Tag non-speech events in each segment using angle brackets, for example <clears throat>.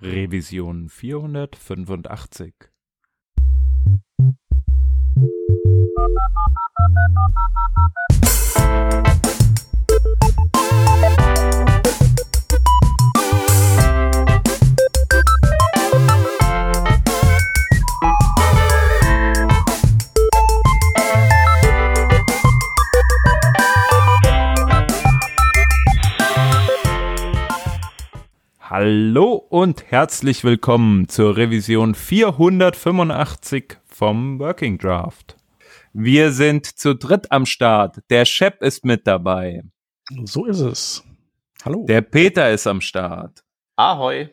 Revision 485. Hallo und herzlich willkommen zur Revision 485 vom Working Draft. Wir sind zu dritt am Start. Der Shep ist mit dabei. So ist es. Hallo. Der Peter ist am Start. Ahoi.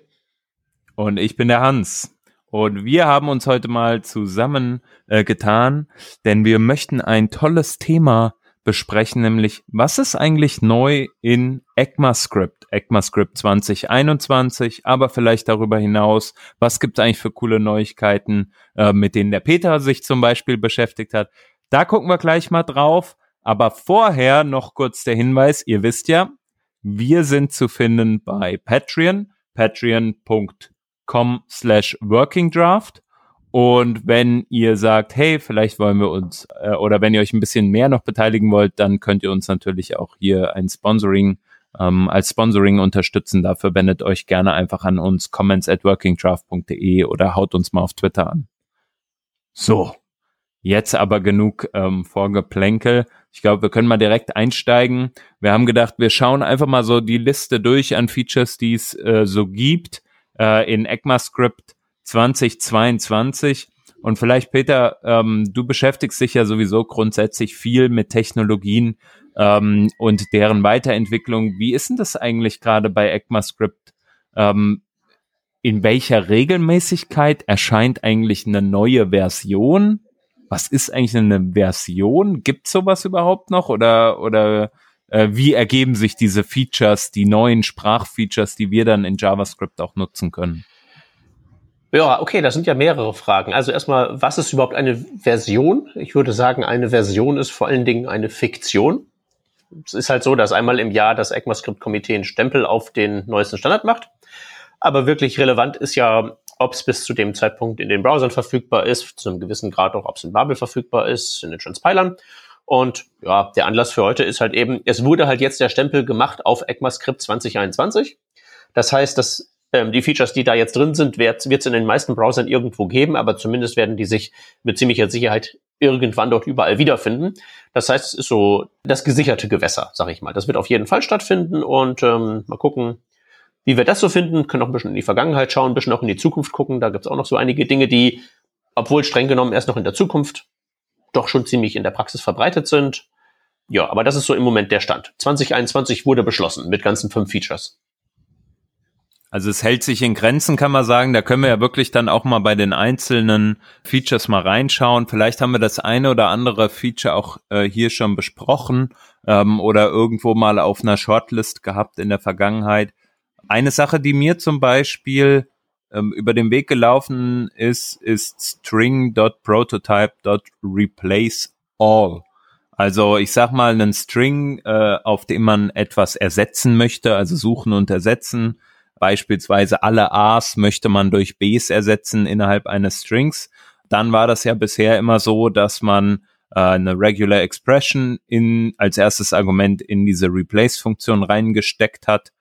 Und ich bin der Hans. Und wir haben uns heute mal zusammen äh, getan, denn wir möchten ein tolles Thema besprechen, nämlich was ist eigentlich neu in ECMAScript, ECMAScript 2021, aber vielleicht darüber hinaus, was gibt es eigentlich für coole Neuigkeiten, äh, mit denen der Peter sich zum Beispiel beschäftigt hat. Da gucken wir gleich mal drauf. Aber vorher noch kurz der Hinweis, ihr wisst ja, wir sind zu finden bei Patreon, patreon.com slash workingdraft. Und wenn ihr sagt, hey, vielleicht wollen wir uns, äh, oder wenn ihr euch ein bisschen mehr noch beteiligen wollt, dann könnt ihr uns natürlich auch hier ein Sponsoring ähm, als Sponsoring unterstützen. Dafür wendet euch gerne einfach an uns comments at workingdraft.de oder haut uns mal auf Twitter an. So, jetzt aber genug ähm, Vorgeplänkel. Ich glaube, wir können mal direkt einsteigen. Wir haben gedacht, wir schauen einfach mal so die Liste durch an Features, die es äh, so gibt äh, in ECMAScript 2022. Und vielleicht, Peter, ähm, du beschäftigst dich ja sowieso grundsätzlich viel mit Technologien ähm, und deren Weiterentwicklung. Wie ist denn das eigentlich gerade bei ECMAScript? Ähm, in welcher Regelmäßigkeit erscheint eigentlich eine neue Version? Was ist eigentlich eine Version? Gibt sowas überhaupt noch? Oder, oder äh, wie ergeben sich diese Features, die neuen Sprachfeatures, die wir dann in JavaScript auch nutzen können? Ja, okay, das sind ja mehrere Fragen. Also erstmal, was ist überhaupt eine Version? Ich würde sagen, eine Version ist vor allen Dingen eine Fiktion. Es ist halt so, dass einmal im Jahr das ECMAScript-Komitee einen Stempel auf den neuesten Standard macht. Aber wirklich relevant ist ja, ob es bis zu dem Zeitpunkt in den Browsern verfügbar ist, zu einem gewissen Grad auch, ob es in Babel verfügbar ist, in den Transpilern. Und ja, der Anlass für heute ist halt eben, es wurde halt jetzt der Stempel gemacht auf ECMAScript 2021. Das heißt, dass ähm, die Features, die da jetzt drin sind, wird es in den meisten Browsern irgendwo geben, aber zumindest werden die sich mit ziemlicher Sicherheit irgendwann dort überall wiederfinden. Das heißt, es ist so das gesicherte Gewässer, sag ich mal. Das wird auf jeden Fall stattfinden und ähm, mal gucken, wie wir das so finden. Können auch ein bisschen in die Vergangenheit schauen, ein bisschen auch in die Zukunft gucken. Da gibt's auch noch so einige Dinge, die, obwohl streng genommen erst noch in der Zukunft, doch schon ziemlich in der Praxis verbreitet sind. Ja, aber das ist so im Moment der Stand. 2021 wurde beschlossen mit ganzen fünf Features. Also es hält sich in Grenzen, kann man sagen. Da können wir ja wirklich dann auch mal bei den einzelnen Features mal reinschauen. Vielleicht haben wir das eine oder andere Feature auch äh, hier schon besprochen ähm, oder irgendwo mal auf einer Shortlist gehabt in der Vergangenheit. Eine Sache, die mir zum Beispiel ähm, über den Weg gelaufen ist, ist string.prototype.replace all. Also ich sag mal einen String, äh, auf dem man etwas ersetzen möchte, also suchen und ersetzen beispielsweise alle A's möchte man durch B's ersetzen innerhalb eines Strings. Dann war das ja bisher immer so, dass man äh, eine Regular Expression in, als erstes Argument in diese Replace-Funktion reingesteckt hat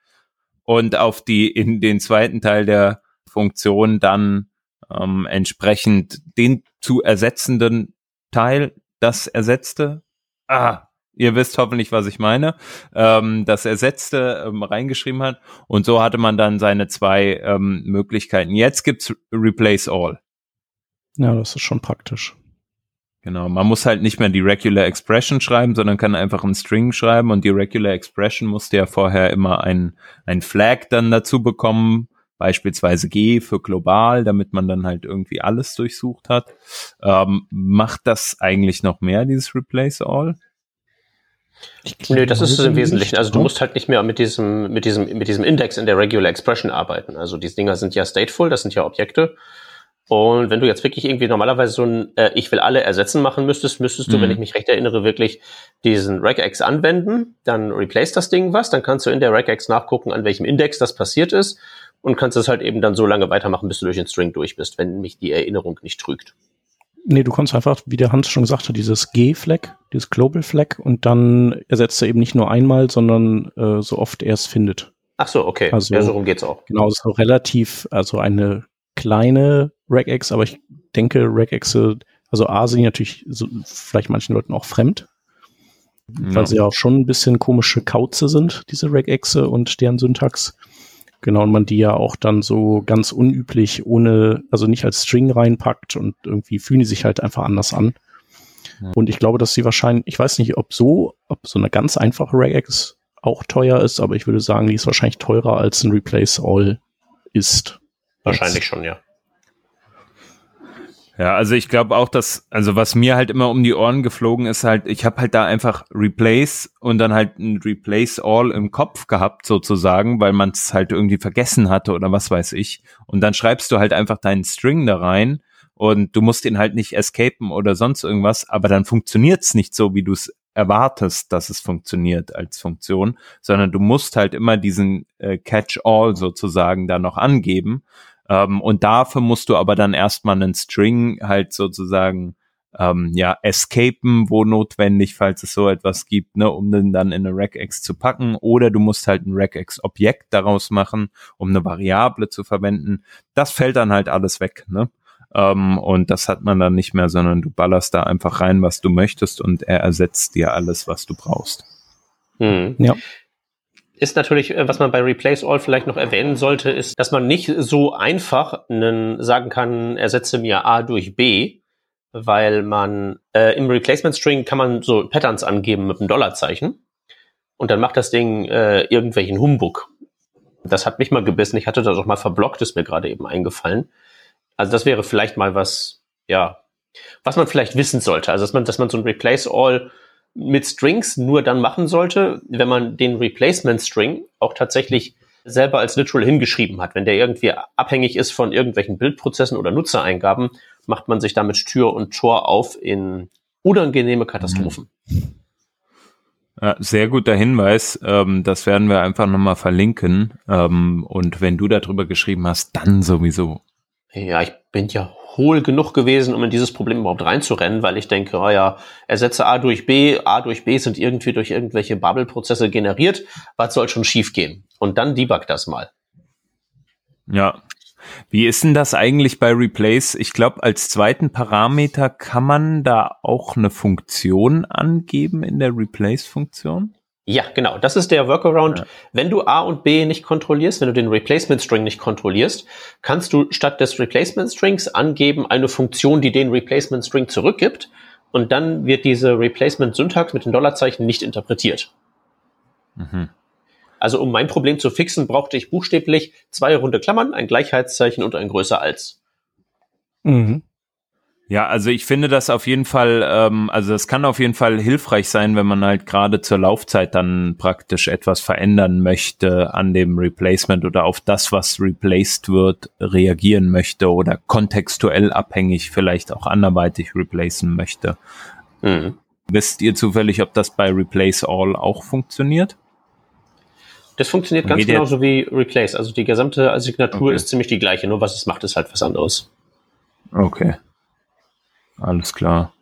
und auf die, in den zweiten Teil der Funktion dann ähm, entsprechend den zu ersetzenden Teil das ersetzte. Ah, ihr wisst hoffentlich, was ich meine, ähm, das Ersetzte ähm, reingeschrieben hat. Und so hatte man dann seine zwei ähm, Möglichkeiten. Jetzt gibt's Replace All. Ja, das ist schon praktisch. Genau, man muss halt nicht mehr die Regular Expression schreiben, sondern kann einfach einen String schreiben und die Regular Expression musste ja vorher immer ein, ein Flag dann dazu bekommen, beispielsweise G für global, damit man dann halt irgendwie alles durchsucht hat. Ähm, macht das eigentlich noch mehr, dieses Replace All? Nö, das ist es im Wesentlichen. Also du musst halt nicht mehr mit diesem, mit diesem, mit diesem Index in der Regular Expression arbeiten. Also diese Dinger sind ja stateful, das sind ja Objekte. Und wenn du jetzt wirklich irgendwie normalerweise so ein äh, Ich will alle ersetzen machen müsstest, müsstest du, mhm. wenn ich mich recht erinnere, wirklich diesen regex anwenden, dann replace das Ding was, dann kannst du in der regex nachgucken, an welchem Index das passiert ist und kannst das halt eben dann so lange weitermachen, bis du durch den String durch bist, wenn mich die Erinnerung nicht trügt. Nee, du kannst einfach, wie der Hans schon gesagt hat, dieses G-Flag, dieses Global Flag und dann ersetzt er eben nicht nur einmal, sondern äh, so oft er es findet. Ach so, okay. Also, ja, so rum geht's auch. Genau, so relativ, also eine kleine Regex, aber ich denke, Regexe, also A sind natürlich so, vielleicht manchen Leuten auch fremd, ja. weil sie ja auch schon ein bisschen komische Kauze sind, diese Regexe und deren Syntax. Genau, und man die ja auch dann so ganz unüblich ohne, also nicht als String reinpackt und irgendwie fühlen die sich halt einfach anders an. Ja. Und ich glaube, dass sie wahrscheinlich, ich weiß nicht, ob so, ob so eine ganz einfache Regex auch teuer ist, aber ich würde sagen, die ist wahrscheinlich teurer als ein Replace All ist. Wahrscheinlich schon, ja. Ja, also ich glaube auch, dass, also was mir halt immer um die Ohren geflogen ist, halt, ich habe halt da einfach Replace und dann halt ein Replace All im Kopf gehabt, sozusagen, weil man es halt irgendwie vergessen hatte oder was weiß ich. Und dann schreibst du halt einfach deinen String da rein und du musst ihn halt nicht escapen oder sonst irgendwas, aber dann funktioniert's nicht so, wie du es erwartest, dass es funktioniert als Funktion, sondern du musst halt immer diesen äh, Catch-all sozusagen da noch angeben. Ähm, und dafür musst du aber dann erstmal einen String halt sozusagen ähm, ja escapen, wo notwendig, falls es so etwas gibt, ne, um den dann in eine Regex zu packen. Oder du musst halt ein Regex-Objekt daraus machen, um eine Variable zu verwenden. Das fällt dann halt alles weg, ne? Ähm, und das hat man dann nicht mehr, sondern du ballerst da einfach rein, was du möchtest und er ersetzt dir alles, was du brauchst. Hm. Ja. Ist natürlich, äh, was man bei Replace All vielleicht noch erwähnen sollte, ist, dass man nicht so einfach einen, sagen kann, ersetze mir A durch B, weil man äh, im Replacement String kann man so Patterns angeben mit einem Dollarzeichen und dann macht das Ding äh, irgendwelchen Humbug. Das hat mich mal gebissen. Ich hatte das auch mal verblockt, ist mir gerade eben eingefallen. Also das wäre vielleicht mal was, ja, was man vielleicht wissen sollte. Also dass man, dass man so ein Replace All mit Strings nur dann machen sollte, wenn man den Replacement String auch tatsächlich selber als literal hingeschrieben hat. Wenn der irgendwie abhängig ist von irgendwelchen Bildprozessen oder Nutzereingaben, macht man sich damit Tür und Tor auf in unangenehme Katastrophen. Ja, sehr guter Hinweis. Ähm, das werden wir einfach nochmal verlinken. Ähm, und wenn du darüber geschrieben hast, dann sowieso. Ja, ich bin ja hohl genug gewesen, um in dieses Problem überhaupt reinzurennen, weil ich denke, oh ja, ersetze A durch B, A durch B sind irgendwie durch irgendwelche Bubble-Prozesse generiert, was soll schon schiefgehen? Und dann debug das mal. Ja. Wie ist denn das eigentlich bei Replace? Ich glaube, als zweiten Parameter kann man da auch eine Funktion angeben in der Replace-Funktion? Ja, genau. Das ist der Workaround. Ja. Wenn du A und B nicht kontrollierst, wenn du den Replacement String nicht kontrollierst, kannst du statt des Replacement Strings angeben eine Funktion, die den Replacement String zurückgibt. Und dann wird diese Replacement Syntax mit den Dollarzeichen nicht interpretiert. Mhm. Also um mein Problem zu fixen, brauchte ich buchstäblich zwei runde Klammern, ein Gleichheitszeichen und ein größer als. Mhm. Ja, also ich finde das auf jeden Fall, ähm, also das kann auf jeden Fall hilfreich sein, wenn man halt gerade zur Laufzeit dann praktisch etwas verändern möchte an dem Replacement oder auf das, was replaced wird, reagieren möchte oder kontextuell abhängig vielleicht auch anderweitig replacen möchte. Mhm. Wisst ihr zufällig, ob das bei Replace All auch funktioniert? Das funktioniert ganz genauso wie Replace. Also die gesamte Signatur okay. ist ziemlich die gleiche, nur was es macht, ist halt was anderes. Okay. Alles klar.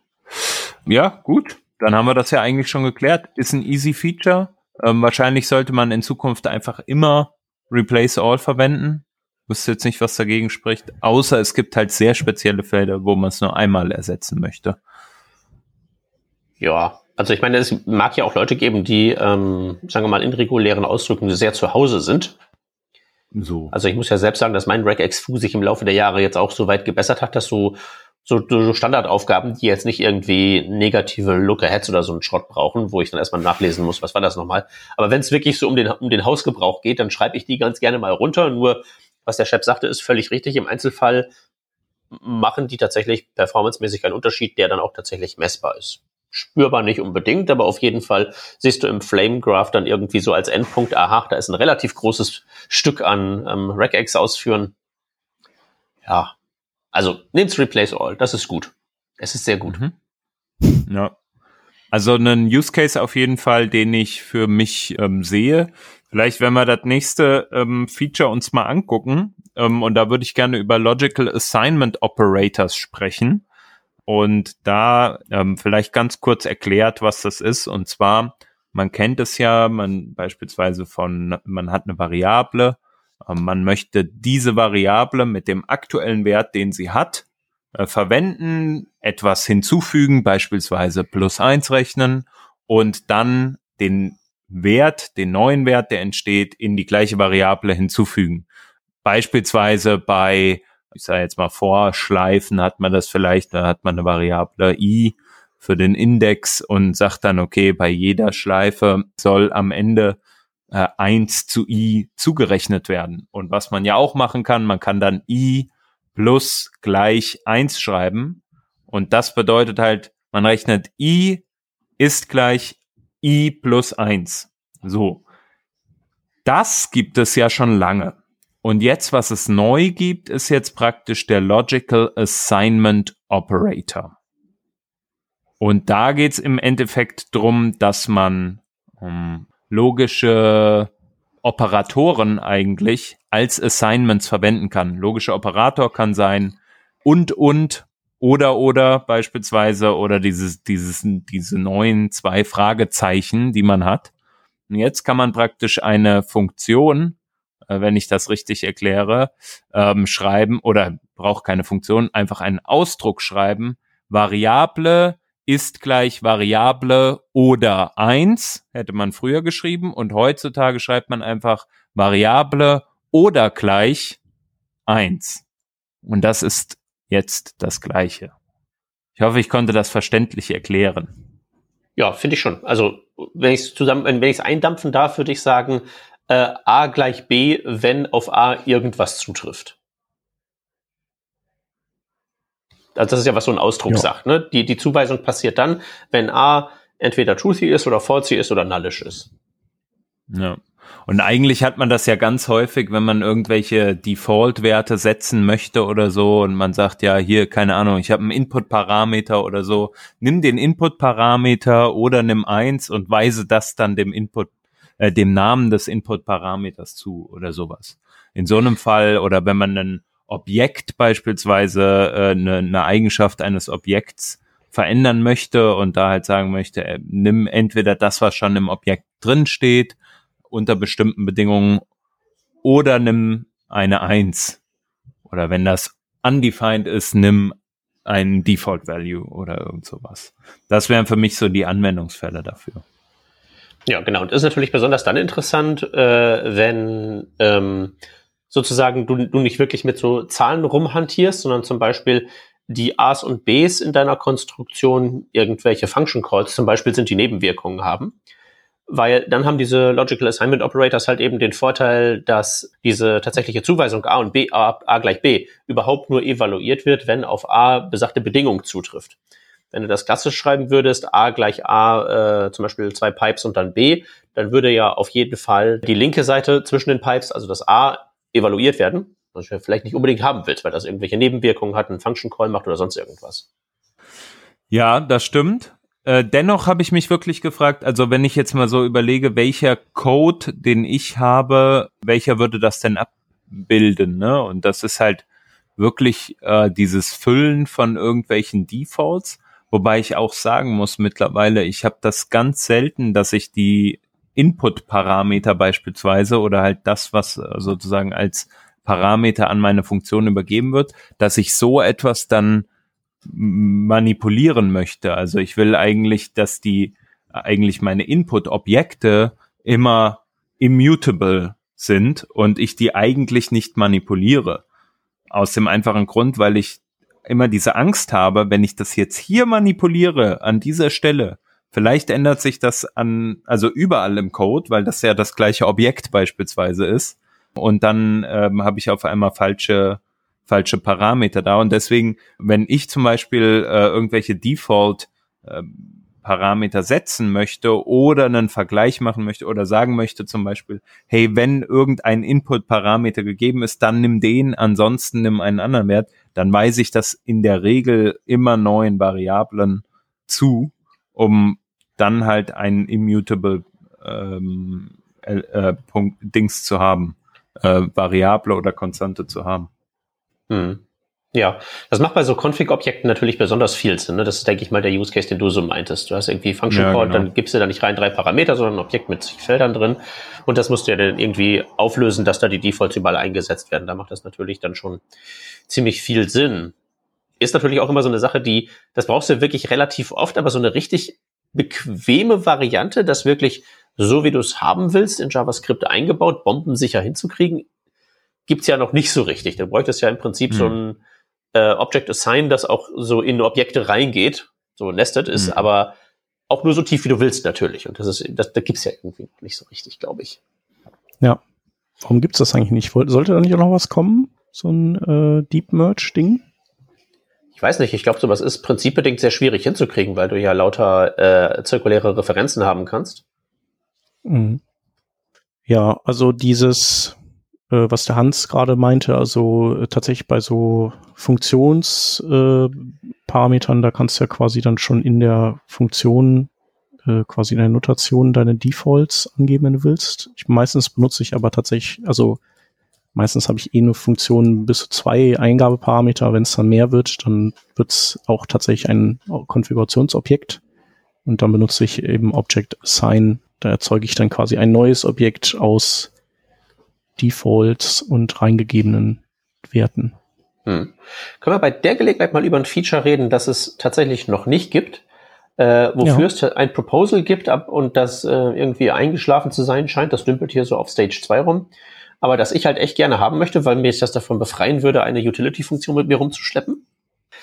Ja, gut. Dann haben wir das ja eigentlich schon geklärt. Ist ein easy Feature. Ähm, wahrscheinlich sollte man in Zukunft einfach immer Replace All verwenden. Wüsste jetzt nicht, was dagegen spricht. Außer es gibt halt sehr spezielle Fälle, wo man es nur einmal ersetzen möchte. Ja, also ich meine, es mag ja auch Leute geben, die, ähm, sagen wir mal, in regulären Ausdrücken sehr zu Hause sind. So. Also ich muss ja selbst sagen, dass mein Regex-Fu sich im Laufe der Jahre jetzt auch so weit gebessert hat, dass so so, so Standardaufgaben, die jetzt nicht irgendwie negative Look-Aheads oder so einen Schrott brauchen, wo ich dann erstmal nachlesen muss, was war das nochmal. Aber wenn es wirklich so um den, um den Hausgebrauch geht, dann schreibe ich die ganz gerne mal runter. Nur, was der Chef sagte, ist völlig richtig. Im Einzelfall machen die tatsächlich performancemäßig einen Unterschied, der dann auch tatsächlich messbar ist. Spürbar nicht unbedingt, aber auf jeden Fall siehst du im Flame Graph dann irgendwie so als Endpunkt, aha, da ist ein relativ großes Stück an ähm, Regex ausführen. Ja, also nehmt's Replace All, das ist gut. Es ist sehr gut. Mhm. Ja. Also einen Use Case auf jeden Fall, den ich für mich ähm, sehe, Vielleicht, wenn wir das nächste ähm, Feature uns mal angucken, ähm, und da würde ich gerne über Logical Assignment Operators sprechen. Und da ähm, vielleicht ganz kurz erklärt, was das ist. Und zwar, man kennt es ja, man beispielsweise von, man hat eine Variable, man möchte diese Variable mit dem aktuellen Wert, den sie hat, äh, verwenden, etwas hinzufügen, beispielsweise plus eins rechnen und dann den Wert, den neuen Wert, der entsteht, in die gleiche Variable hinzufügen. Beispielsweise bei, ich sage jetzt mal Vorschleifen hat man das vielleicht, da hat man eine Variable i für den Index und sagt dann, okay, bei jeder Schleife soll am Ende äh, 1 zu i zugerechnet werden. Und was man ja auch machen kann, man kann dann i plus gleich 1 schreiben. Und das bedeutet halt, man rechnet i ist gleich i plus 1. So. Das gibt es ja schon lange. Und jetzt, was es neu gibt, ist jetzt praktisch der Logical Assignment Operator. Und da geht's im Endeffekt drum, dass man um, ähm, logische Operatoren eigentlich als Assignments verwenden kann. Logischer Operator kann sein und und oder oder beispielsweise oder dieses dieses diese neuen zwei Fragezeichen, die man hat. Und jetzt kann man praktisch eine Funktion äh, wenn ich das richtig erkläre, ähm, schreiben oder braucht keine Funktion, einfach einen Ausdruck schreiben. Variable ist gleich Variable oder eins hätte man früher geschrieben und heutzutage schreibt man einfach Variable oder gleich eins Und das ist jetzt das Gleiche. Ich hoffe, ich konnte das verständlich erklären. Ja, finde ich schon. Also, wenn ich es zusammen, wenn ich es eindampfen darf, würde ich sagen, äh, A gleich B, wenn auf A irgendwas zutrifft. Also das ist ja, was so ein Ausdruck ja. sagt. Ne? Die, die Zuweisung passiert dann, wenn A entweder truthy ist oder falsy ist oder nullish ist. Ja. Und eigentlich hat man das ja ganz häufig, wenn man irgendwelche Default-Werte setzen möchte oder so und man sagt, ja, hier, keine Ahnung, ich habe einen Input-Parameter oder so, nimm den Input-Parameter oder nimm eins und weise das dann dem Input äh, dem Namen des Input-Parameters zu oder sowas. In so einem Fall oder wenn man ein Objekt beispielsweise äh, eine, eine Eigenschaft eines Objekts verändern möchte und da halt sagen möchte, äh, nimm entweder das, was schon im Objekt drin steht, unter bestimmten Bedingungen, oder nimm eine Eins. Oder wenn das undefined ist, nimm ein Default Value oder irgend sowas. Das wären für mich so die Anwendungsfälle dafür. Ja, genau. Und ist natürlich besonders dann interessant, äh, wenn ähm, sozusagen du, du nicht wirklich mit so Zahlen rumhantierst, sondern zum Beispiel die A's und B's in deiner Konstruktion irgendwelche Function Calls zum Beispiel sind, die Nebenwirkungen haben. Weil dann haben diese Logical Assignment Operators halt eben den Vorteil, dass diese tatsächliche Zuweisung A und B, A, A gleich B überhaupt nur evaluiert wird, wenn auf A besagte Bedingung zutrifft. Wenn du das klassisch schreiben würdest, A gleich A, äh, zum Beispiel zwei Pipes und dann B, dann würde ja auf jeden Fall die linke Seite zwischen den Pipes, also das A, evaluiert werden, was du vielleicht nicht unbedingt haben willst, weil das irgendwelche Nebenwirkungen hat, einen Function Call macht oder sonst irgendwas. Ja, das stimmt. Äh, dennoch habe ich mich wirklich gefragt, also wenn ich jetzt mal so überlege, welcher Code, den ich habe, welcher würde das denn abbilden, ne? Und das ist halt wirklich äh, dieses Füllen von irgendwelchen Defaults. Wobei ich auch sagen muss mittlerweile, ich habe das ganz selten, dass ich die Input-Parameter beispielsweise oder halt das, was äh, sozusagen als Parameter an meine Funktion übergeben wird, dass ich so etwas dann manipulieren möchte. Also ich will eigentlich, dass die eigentlich meine Input-Objekte immer immutable sind und ich die eigentlich nicht manipuliere. Aus dem einfachen Grund, weil ich immer diese Angst habe, wenn ich das jetzt hier manipuliere an dieser Stelle, vielleicht ändert sich das an, also überall im Code, weil das ja das gleiche Objekt beispielsweise ist. Und dann ähm, habe ich auf einmal falsche falsche Parameter da. Und deswegen, wenn ich zum Beispiel äh, irgendwelche Default äh, Parameter setzen möchte oder einen Vergleich machen möchte oder sagen möchte zum Beispiel, hey, wenn irgendein Input-Parameter gegeben ist, dann nimm den, ansonsten nimm einen anderen Wert, dann weise ich das in der Regel immer neuen Variablen zu, um dann halt ein immutable ähm, äh, Punkt, Dings zu haben, äh, Variable oder Konstante zu haben. Hm. Ja, das macht bei so Config-Objekten natürlich besonders viel Sinn. Ne? Das ist, denke ich mal, der Use Case, den du so meintest. Du hast irgendwie Function ja, Code, genau. dann gibst du da nicht rein drei Parameter, sondern ein Objekt mit zig Feldern drin. Und das musst du ja dann irgendwie auflösen, dass da die Defaults überall eingesetzt werden. Da macht das natürlich dann schon ziemlich viel Sinn. Ist natürlich auch immer so eine Sache, die, das brauchst du wirklich relativ oft, aber so eine richtig bequeme Variante, das wirklich so wie du es haben willst, in JavaScript eingebaut, bombensicher hinzukriegen, gibt's ja noch nicht so richtig. Du bräuchtest ja im Prinzip hm. so ein äh, Object Assign, das auch so in Objekte reingeht, so nested ist, hm. aber auch nur so tief, wie du willst, natürlich. Und das ist, das, da gibt's ja irgendwie noch nicht so richtig, glaube ich. Ja. Warum gibt's das eigentlich nicht? Sollte da nicht auch noch was kommen? So ein äh, Deep Merge-Ding? Ich weiß nicht, ich glaube, sowas ist prinzipbedingt sehr schwierig hinzukriegen, weil du ja lauter äh, zirkuläre Referenzen haben kannst. Mhm. Ja, also dieses, äh, was der Hans gerade meinte, also äh, tatsächlich bei so Funktionsparametern, äh, da kannst du ja quasi dann schon in der Funktion äh, quasi in der Notation deine Defaults angeben, wenn du willst. Ich, meistens benutze ich aber tatsächlich, also meistens habe ich eh eine Funktion bis zu zwei Eingabeparameter. Wenn es dann mehr wird, dann wird es auch tatsächlich ein Konfigurationsobjekt. Und dann benutze ich eben Object Assign da erzeuge ich dann quasi ein neues Objekt aus Defaults und reingegebenen Werten. Hm. Können wir bei der Gelegenheit mal über ein Feature reden, das es tatsächlich noch nicht gibt, äh, wofür ja. es ein Proposal gibt ab, und das äh, irgendwie eingeschlafen zu sein scheint. Das dümpelt hier so auf Stage 2 rum. Aber das ich halt echt gerne haben möchte, weil mir das davon befreien würde, eine Utility-Funktion mit mir rumzuschleppen.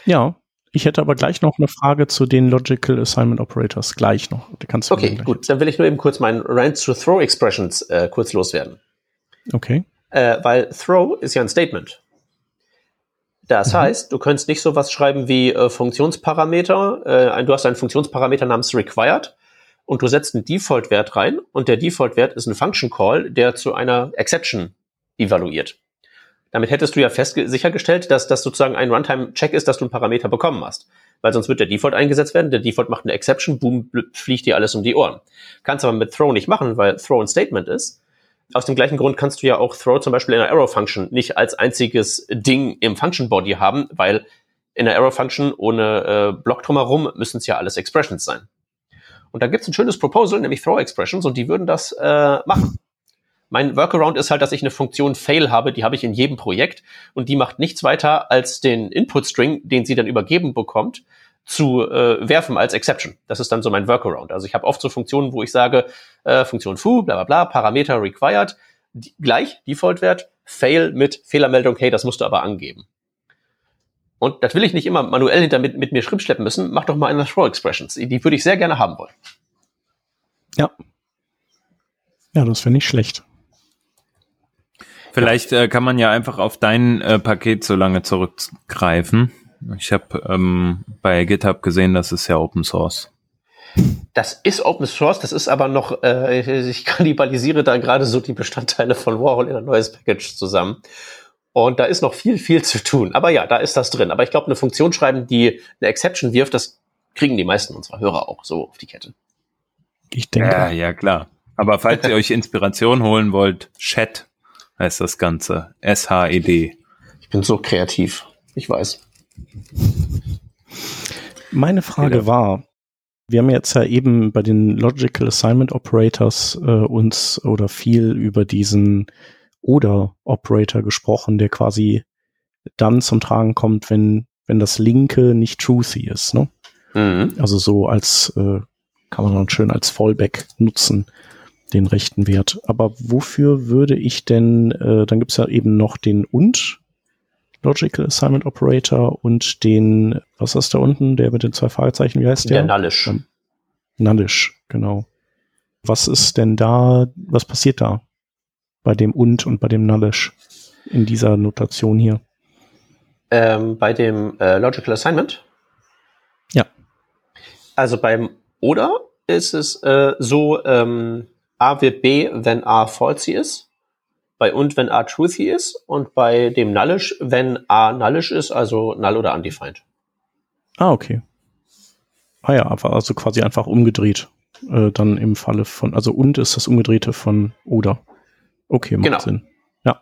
Ja. Ich hätte aber gleich noch eine Frage zu den Logical Assignment Operators. Gleich noch. kannst du okay, gut. Dann will ich nur eben kurz meinen Rant to Throw Expressions äh, kurz loswerden. Okay. Äh, weil Throw ist ja ein Statement. Das mhm. heißt, du könntest nicht sowas schreiben wie äh, Funktionsparameter. Äh, du hast einen Funktionsparameter namens required und du setzt einen Default-Wert rein und der Default-Wert ist ein Function Call, der zu einer Exception evaluiert. Damit hättest du ja fest sichergestellt, dass das sozusagen ein Runtime-Check ist, dass du einen Parameter bekommen hast. Weil sonst wird der Default eingesetzt werden, der Default macht eine Exception, boom, fliegt dir alles um die Ohren. Kannst aber mit Throw nicht machen, weil Throw ein Statement ist. Aus dem gleichen Grund kannst du ja auch Throw zum Beispiel in einer Arrow-Function nicht als einziges Ding im Function-Body haben, weil in der Arrow-Function ohne äh, Block drumherum müssen es ja alles Expressions sein. Und da gibt's ein schönes Proposal, nämlich Throw-Expressions, und die würden das äh, machen. Mein Workaround ist halt, dass ich eine Funktion Fail habe, die habe ich in jedem Projekt und die macht nichts weiter als den Input-String, den sie dann übergeben bekommt, zu äh, werfen als Exception. Das ist dann so mein Workaround. Also ich habe oft so Funktionen, wo ich sage, äh, Funktion foo, bla bla bla, Parameter required, die, gleich Default-Wert, Fail mit Fehlermeldung, hey, das musst du aber angeben. Und das will ich nicht immer manuell hinter mit, mit mir schriftschleppen müssen. Mach doch mal eine Throw Expressions. Die würde ich sehr gerne haben wollen. Ja. Ja, das finde ich schlecht. Vielleicht äh, kann man ja einfach auf dein äh, Paket so lange zurückgreifen. Ich habe ähm, bei GitHub gesehen, das ist ja Open Source. Das ist Open Source, das ist aber noch, äh, ich kannibalisiere da gerade so die Bestandteile von Warhol in ein neues Package zusammen. Und da ist noch viel, viel zu tun. Aber ja, da ist das drin. Aber ich glaube, eine Funktion schreiben, die eine Exception wirft, das kriegen die meisten unserer Hörer auch so auf die Kette. Ich denke. Ja, ja, klar. Aber falls ihr <laughs> euch Inspiration holen wollt, Chat heißt das Ganze. S-H-E-D. Ich bin so kreativ. Ich weiß. Meine Frage war, wir haben jetzt ja eben bei den Logical Assignment Operators äh, uns oder viel über diesen oder Operator gesprochen, der quasi dann zum Tragen kommt, wenn, wenn das linke nicht truthy ist. Ne? Mhm. Also so als, äh, kann man dann schön als Fallback nutzen den rechten Wert. Aber wofür würde ich denn, äh, dann gibt's ja eben noch den und Logical Assignment Operator und den, was ist da unten, der mit den zwei Fragezeichen, wie heißt der? Der Nullish. Ähm, Nullish, genau. Was ist denn da, was passiert da bei dem und und bei dem Nullish in dieser Notation hier? Ähm, bei dem äh, Logical Assignment? Ja. Also beim oder ist es äh, so, ähm, A wird B, wenn A falsy ist. Bei und, wenn A truthy ist. Und bei dem nullish, wenn A nullish ist, also null oder undefined. Ah, okay. Ah ja, also quasi einfach umgedreht. äh, dann im Falle von, also und ist das umgedrehte von oder. Okay, macht Genau. Sinn. Ja.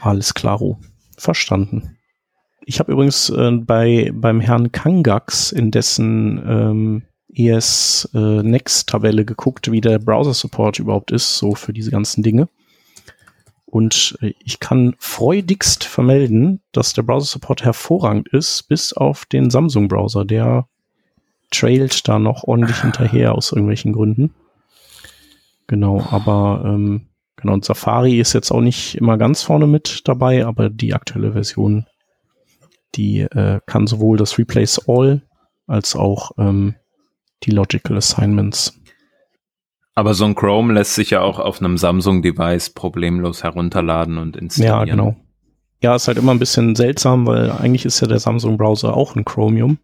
Alles klaro. Verstanden. Ich habe übrigens äh, bei beim Herrn Kangax in dessen ähm, ES äh, Next Tabelle geguckt, wie der Browser Support überhaupt ist, so für diese ganzen Dinge. Und äh, ich kann freudigst vermelden, dass der Browser Support hervorragend ist, bis auf den Samsung Browser. Der trailt da noch ordentlich hinterher aus irgendwelchen Gründen. Genau, aber ähm, genau, und Safari ist jetzt auch nicht immer ganz vorne mit dabei, aber die aktuelle Version, die äh, kann sowohl das Replace All als auch ähm, die Logical Assignments. Aber so ein Chrome lässt sich ja auch auf einem Samsung-Device problemlos herunterladen und installieren. Ja, genau. Ja, ist halt immer ein bisschen seltsam, weil eigentlich ist ja der Samsung-Browser auch ein Chromium.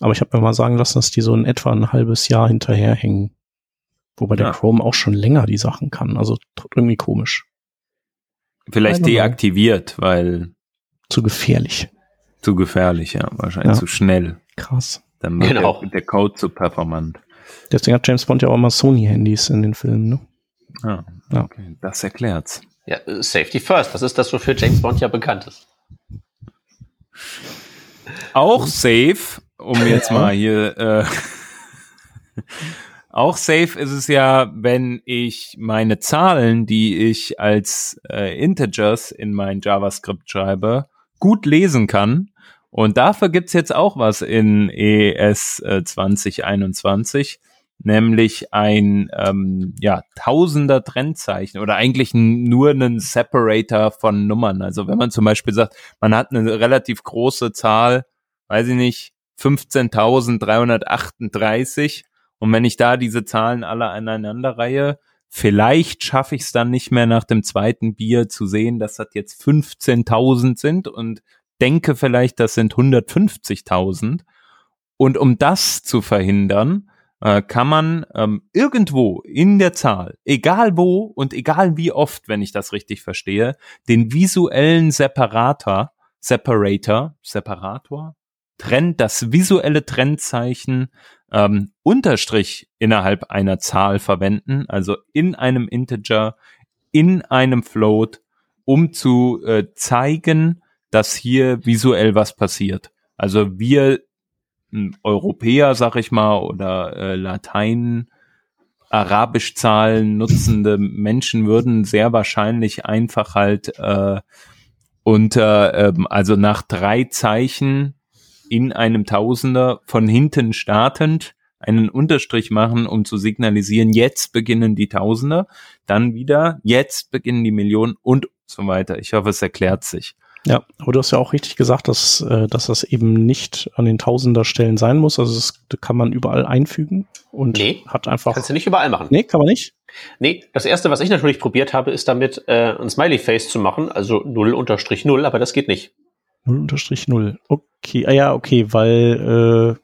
Aber ich habe mir mal sagen lassen, dass die so in etwa ein halbes Jahr hinterherhängen. Wobei der Ja. Chrome auch schon länger die Sachen kann. Also irgendwie komisch. Vielleicht deaktiviert, weil Zu gefährlich. zu gefährlich, ja. Wahrscheinlich Ja. zu schnell. Krass. Dann wird Genau. der, der Code zu performant. Deswegen hat James Bond ja auch immer Sony-Handys in den Filmen, ne? Ja, Ja. okay. Das erklärt's. Ja, äh, Safety First, das ist das, wofür James Bond ja bekannt ist. Auch safe, um jetzt mal hier, äh, auch safe ist es ja, wenn ich meine Zahlen, die ich als äh, Integers in mein JavaScript schreibe, gut lesen kann. Und dafür gibt's jetzt auch was in ES äh, 2021, nämlich ein ähm, ja, Tausender Trennzeichen oder eigentlich nur einen Separator von Nummern. Also wenn man zum Beispiel sagt, man hat eine relativ große Zahl, weiß ich nicht, 15.338 und wenn ich da diese Zahlen alle aneinander reihe, vielleicht schaffe ich es dann nicht mehr nach dem zweiten Bier zu sehen, dass das jetzt 15.000 sind und denke vielleicht, das sind 150.000. Und um das zu verhindern, äh, kann man ähm, irgendwo in der Zahl, egal wo und egal wie oft, wenn ich das richtig verstehe, den visuellen Separator, Separator, Separator, Trend, das visuelle Trennzeichen ähm, Unterstrich innerhalb einer Zahl verwenden, also in einem Integer, in einem Float, um zu äh, zeigen, dass hier visuell was passiert. Also wir m, Europäer, sag ich mal, oder äh, Latein, Arabischzahlen nutzende Menschen würden sehr wahrscheinlich einfach halt äh, unter, ähm, also nach drei Zeichen in einem Tausender von hinten startend einen Unterstrich machen, um zu signalisieren, jetzt beginnen die Tausender, dann wieder, jetzt beginnen die Millionen und so weiter. Ich hoffe, es erklärt sich. Ja, aber du hast ja auch richtig gesagt, dass, äh, dass das eben nicht an den Tausender-Stellen sein muss. Also das kann man überall einfügen und Nee, hat einfach. Kannst du nicht überall machen. Nee, kann man nicht. Nee, das erste, was ich natürlich probiert habe, ist damit äh, ein Smiley-Face zu machen, also 0 unterstrich 0, aber das geht nicht. 0 unterstrich 0. Okay, ah ja, okay, weil äh,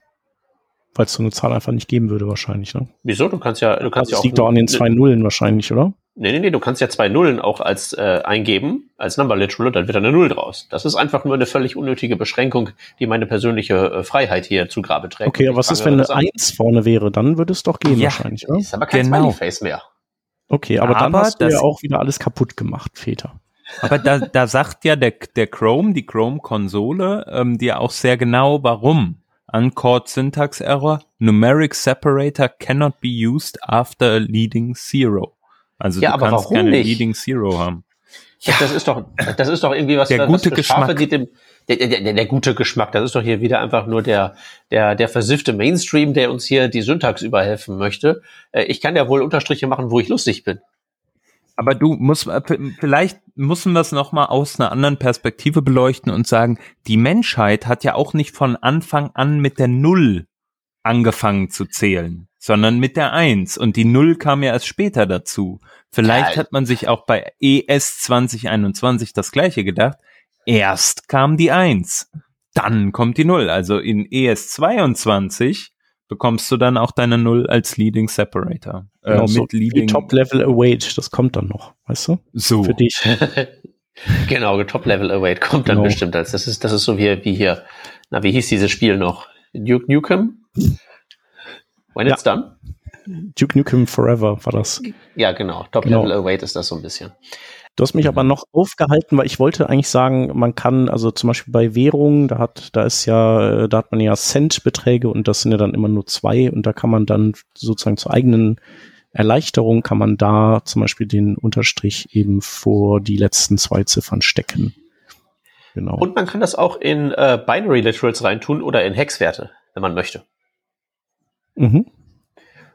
weil es so eine Zahl einfach nicht geben würde wahrscheinlich, ne? Wieso? Du kannst ja, du kannst Also ja auch. liegt doch an den zwei Nullen wahrscheinlich, oder? Nee, nee, nee, du kannst ja zwei Nullen auch als äh, eingeben, als Number Literal, dann wird da eine Null draus. Das ist einfach nur eine völlig unnötige Beschränkung, die meine persönliche äh, Freiheit hier zu Grabe trägt. Okay, Und aber was ist, wenn das eine. 1 vorne wäre? Dann würde es doch gehen Ja. wahrscheinlich, oder? Ist aber kein Genau. Smiley-Face mehr. Okay, aber, dann Aber hast du das- ja auch wieder alles kaputt gemacht, Väter. Aber da, da sagt ja der, der Chrome, die Chrome-Konsole, ähm, dir auch sehr genau, warum. Uncaught Syntax Error, Numeric Separator cannot be used after leading zero. Also Ja, du kannst keine nicht? leading zero haben. Ja. Das ist doch, das ist doch irgendwie was, Der was gute Schafe, Geschmack. die dem, der, der, der, der gute Geschmack, das ist doch hier wieder einfach nur der, der, der versiffte Mainstream, der uns hier die Syntax überhelfen möchte. Äh, Ich kann ja wohl Unterstriche machen, wo ich lustig bin. Aber du musst, äh, vielleicht müssen wir es nochmal aus einer anderen Perspektive beleuchten und sagen, die Menschheit hat ja auch nicht von Anfang an mit der Null angefangen zu zählen, sondern mit der Eins. Und die Null kam ja erst später dazu. Vielleicht Ja. hat man sich auch bei ES 2021 das gleiche gedacht. Erst kam die Eins, dann kommt die Null. Also in ES 22 bekommst du dann auch deine Null als Leading Separator. Äh, Genau, so mit wie Leading. Top-Level Await, das kommt dann noch, weißt du? so. Für dich. <laughs> Genau, Top-Level Await kommt dann Genau. bestimmt als. Das ist, das ist so wie, wie hier. Na, wie hieß dieses Spiel noch? Duke Nukem? When ja. it's done. Duke Nukem Forever war das. Ja, genau. Top genau. Level Await ist das so ein bisschen. Du hast mich aber noch aufgehalten, weil ich wollte eigentlich sagen, man kann, also zum Beispiel bei Währungen, da hat, da ist ja, da hat man ja Centbeträge und das sind ja dann immer nur zwei und da kann man dann sozusagen zur eigenen Erleichterung kann man da zum Beispiel den Unterstrich eben vor die letzten zwei Ziffern stecken. Genau. Und man kann das auch in äh, Binary Literals reintun oder in Hexwerte, wenn man möchte. Mhm.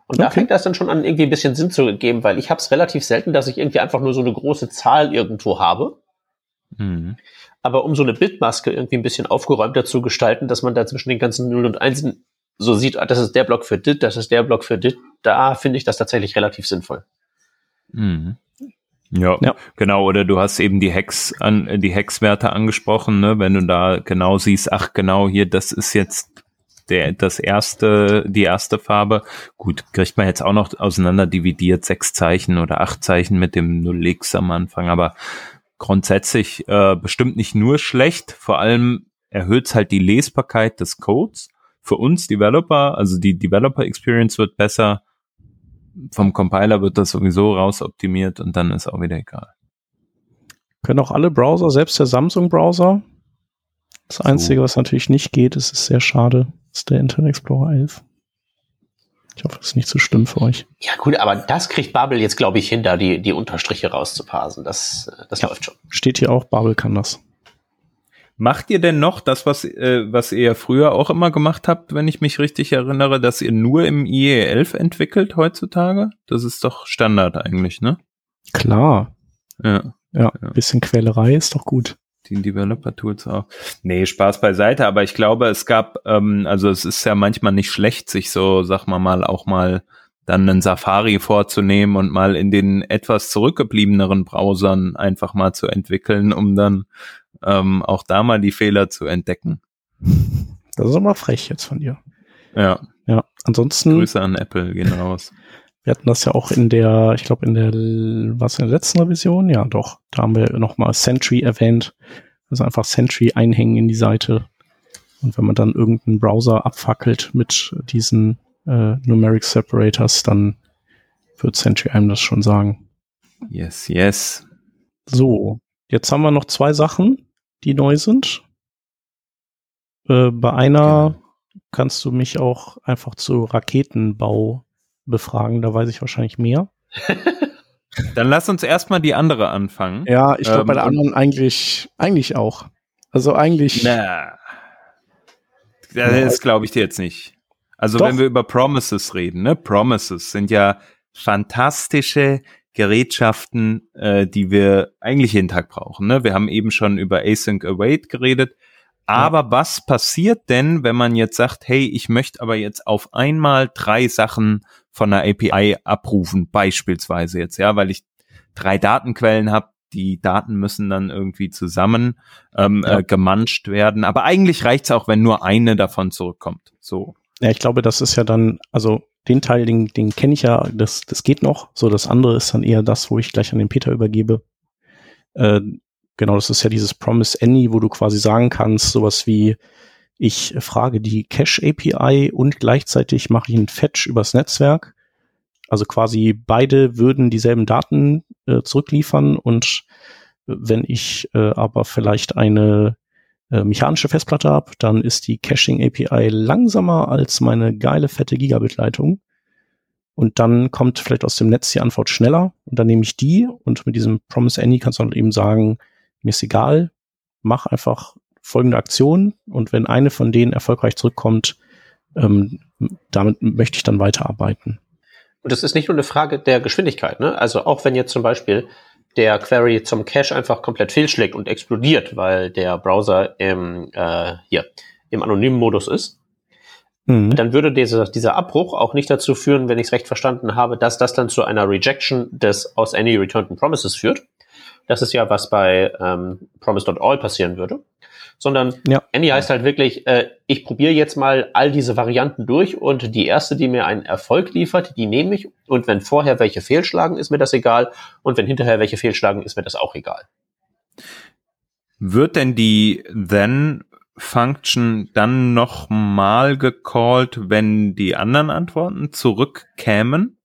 Und da fängt das dann schon an, irgendwie ein bisschen Sinn zu geben, weil ich habe es relativ selten, dass ich irgendwie einfach nur so eine große Zahl irgendwo habe. Mhm. Aber um so eine Bildmaske irgendwie ein bisschen aufgeräumter zu gestalten, dass man da zwischen den ganzen Nullen und Einsen so sieht, das ist der Block für dit, das ist der Block für dit, da finde ich das tatsächlich relativ sinnvoll. Mhm. Ja, ja, genau. Oder du hast eben die Hex an die Hexwerte angesprochen, ne? Wenn du da genau siehst, ach genau hier, das ist jetzt der das erste, die erste Farbe. Gut, kriegt man jetzt auch noch auseinander dividiert, sechs Zeichen oder acht Zeichen mit dem Null-X am Anfang, aber grundsätzlich äh, bestimmt nicht nur schlecht, vor allem erhöht es halt die Lesbarkeit des Codes. Für uns Developer, also die Developer Experience wird besser, vom Compiler wird das sowieso rausoptimiert und dann ist auch wieder egal. Können auch alle Browser, selbst der Samsung-Browser. Das Einzige, so. was natürlich nicht geht, ist, ist sehr schade, ist der Internet Explorer 11. Ich hoffe, das ist nicht zu so schlimm für euch. Ja, gut, aber das kriegt Babel jetzt, glaube ich, hin, da die, die Unterstriche rauszuparsen. Das, das ja, läuft schon. Steht hier auch, Babel kann das. Macht ihr denn noch das, was, äh, was ihr früher auch immer gemacht habt, wenn ich mich richtig erinnere, dass ihr nur im IE 11 entwickelt heutzutage? Das ist doch Standard eigentlich, ne? Klar. Ja. Ja, ja. bisschen Quälerei ist doch gut. Die Developer-Tools auch. Nee, Spaß beiseite, aber ich glaube, es gab, ähm, also es ist ja manchmal nicht schlecht, sich so, sag mal mal, auch mal dann einen Safari vorzunehmen und mal in den etwas zurückgebliebeneren Browsern einfach mal zu entwickeln, um dann ähm, auch da mal die Fehler zu entdecken. Das ist aber frech jetzt von dir. Ja. Ja, ansonsten. Grüße an Apple gehen raus. Wir hatten das ja auch in der, ich glaube in der, was in der letzten Revision? Ja, doch. Da haben wir nochmal Sentry erwähnt. Also einfach Sentry einhängen in die Seite. Und wenn man dann irgendeinen Browser abfackelt mit diesen äh, Numeric Separators, dann wird Sentry einem das schon sagen. Yes, yes. So, jetzt haben wir noch zwei Sachen die neu sind. Äh, bei einer genau. kannst du mich auch einfach zu Raketenbau befragen, da weiß ich wahrscheinlich mehr. <laughs> Dann lass uns erstmal die andere anfangen. Ja, ich glaube ähm, bei der anderen eigentlich, eigentlich auch. Also eigentlich. Na. Das glaube ich dir jetzt nicht. Also Doch. wenn wir über Promises reden, ne? Promises sind ja fantastische Gerätschaften, äh, die wir eigentlich jeden Tag brauchen. Ne? Wir haben eben schon über Async Await geredet. Aber ja. was passiert denn, wenn man jetzt sagt, hey, ich möchte aber jetzt auf einmal drei Sachen von einer API abrufen, beispielsweise jetzt, ja, weil ich drei Datenquellen habe, die Daten müssen dann irgendwie zusammen ähm, ja. äh, gemanscht werden. Aber eigentlich reicht's auch, wenn nur eine davon zurückkommt. So. Ja, ich glaube, das ist ja dann, also den Teil, den, den kenne ich ja, das, das geht noch. So, das andere ist dann eher das, wo ich gleich an den Peter übergebe. Äh, genau, das ist ja dieses Promise Any, wo du quasi sagen kannst, sowas wie, ich frage die Cache API und gleichzeitig mache ich einen Fetch übers Netzwerk. Also quasi beide würden dieselben Daten äh, zurückliefern und wenn ich äh, aber vielleicht eine äh, mechanische Festplatte habe, dann ist die Caching API langsamer als meine geile fette Gigabit-Leitung. Und dann kommt vielleicht aus dem Netz die Antwort schneller und dann nehme ich die und mit diesem Promise Any kannst du dann eben sagen, mir ist egal, mach einfach folgende Aktion und wenn eine von denen erfolgreich zurückkommt, ähm, damit möchte ich dann weiterarbeiten. Und das ist nicht nur eine Frage der Geschwindigkeit, ne? Also auch wenn jetzt zum Beispiel der Query zum Cache einfach komplett fehlschlägt und explodiert, weil der Browser im, äh, hier, im anonymen Modus ist, mhm. dann würde dieser, dieser Abbruch auch nicht dazu führen, wenn ich es recht verstanden habe, dass das dann zu einer Rejection des aus any returned promises führt. Das ist ja, was bei ähm, promise.all passieren würde sondern ja. Any heißt halt wirklich, äh, ich probiere jetzt mal all diese Varianten durch und die erste, die mir einen Erfolg liefert, die nehme ich und wenn vorher welche fehlschlagen, ist mir das egal und wenn hinterher welche fehlschlagen, ist mir das auch egal. Wird denn die then Function dann nochmal gecallt, wenn die anderen Antworten zurückkämen?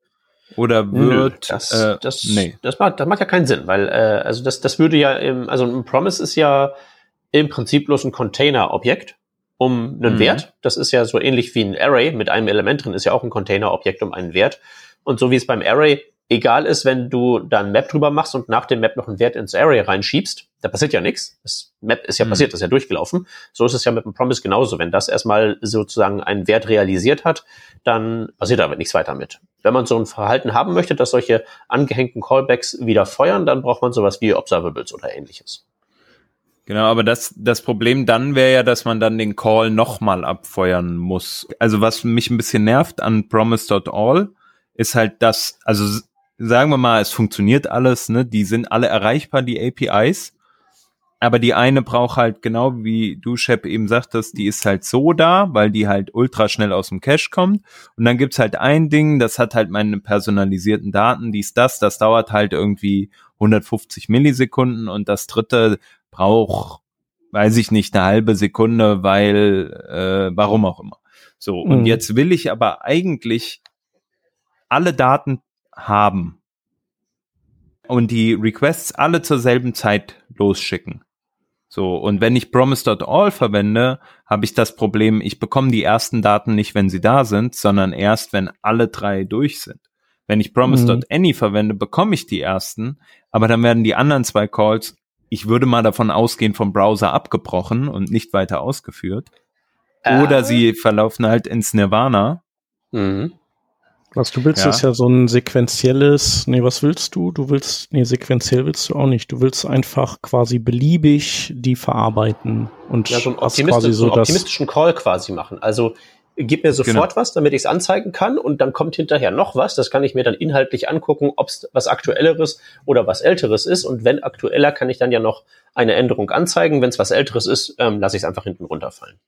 Oder wird Nö, das, äh, das, nee. das, macht, das macht ja keinen Sinn, weil äh, also das, das würde ja im, also ein Promise ist ja im Prinzip bloß ein Container-Objekt um einen mhm. Wert. Das ist ja so ähnlich wie ein Array mit einem Element drin, ist ja auch ein Container-Objekt um einen Wert. Und so wie es beim Array egal ist, wenn du da ein Map drüber machst und nach dem Map noch einen Wert ins Array reinschiebst, da passiert ja nichts. Das Map ist ja mhm. passiert, das ist ja durchgelaufen. So ist es ja mit dem Promise genauso. Wenn das erstmal sozusagen einen Wert realisiert hat, dann passiert aber nichts weiter mit. Wenn man so ein Verhalten haben möchte, dass solche angehängten Callbacks wieder feuern, dann braucht man sowas wie Observables oder ähnliches. Genau, aber das, das Problem dann wäre ja, dass man dann den Call nochmal abfeuern muss. Also was mich ein bisschen nervt an promise.all ist halt das, also sagen wir mal, es funktioniert alles, ne? Die sind alle erreichbar, die APIs. Aber die eine braucht halt genau wie du, Shep, eben sagtest, die ist halt so da, weil die halt ultra schnell aus dem Cache kommt. Und dann gibt's halt ein Ding, das hat halt meine personalisierten Daten, dies, das, das dauert halt irgendwie 150 Millisekunden und das dritte braucht, weiß ich nicht, eine halbe Sekunde, weil, äh, warum auch immer. So, und mhm. jetzt will ich aber eigentlich alle Daten haben und die Requests alle zur selben Zeit losschicken. So, und wenn ich promise.all verwende, habe ich das Problem, ich bekomme die ersten Daten nicht, wenn sie da sind, sondern erst, wenn alle drei durch sind. Wenn ich promise.any mhm. verwende, bekomme ich die ersten, aber dann werden die anderen zwei Calls, ich würde mal davon ausgehen, vom Browser abgebrochen und nicht weiter ausgeführt. Äh. Oder sie verlaufen halt ins Nirvana. Mhm. Was du willst, ja. ist ja so ein sequenzielles, nee, was willst du? Du willst, nee, sequenziell willst du auch nicht. Du willst einfach quasi beliebig die verarbeiten und ja, so, quasi so, so einen optimistischen Call quasi machen. Also gib mir sofort genau. was, damit ich es anzeigen kann und dann kommt hinterher noch was. Das kann ich mir dann inhaltlich angucken, ob es was Aktuelleres oder was Älteres ist. Und wenn aktueller, kann ich dann ja noch eine Änderung anzeigen. Wenn es was Älteres ist, ähm, lasse ich es einfach hinten runterfallen.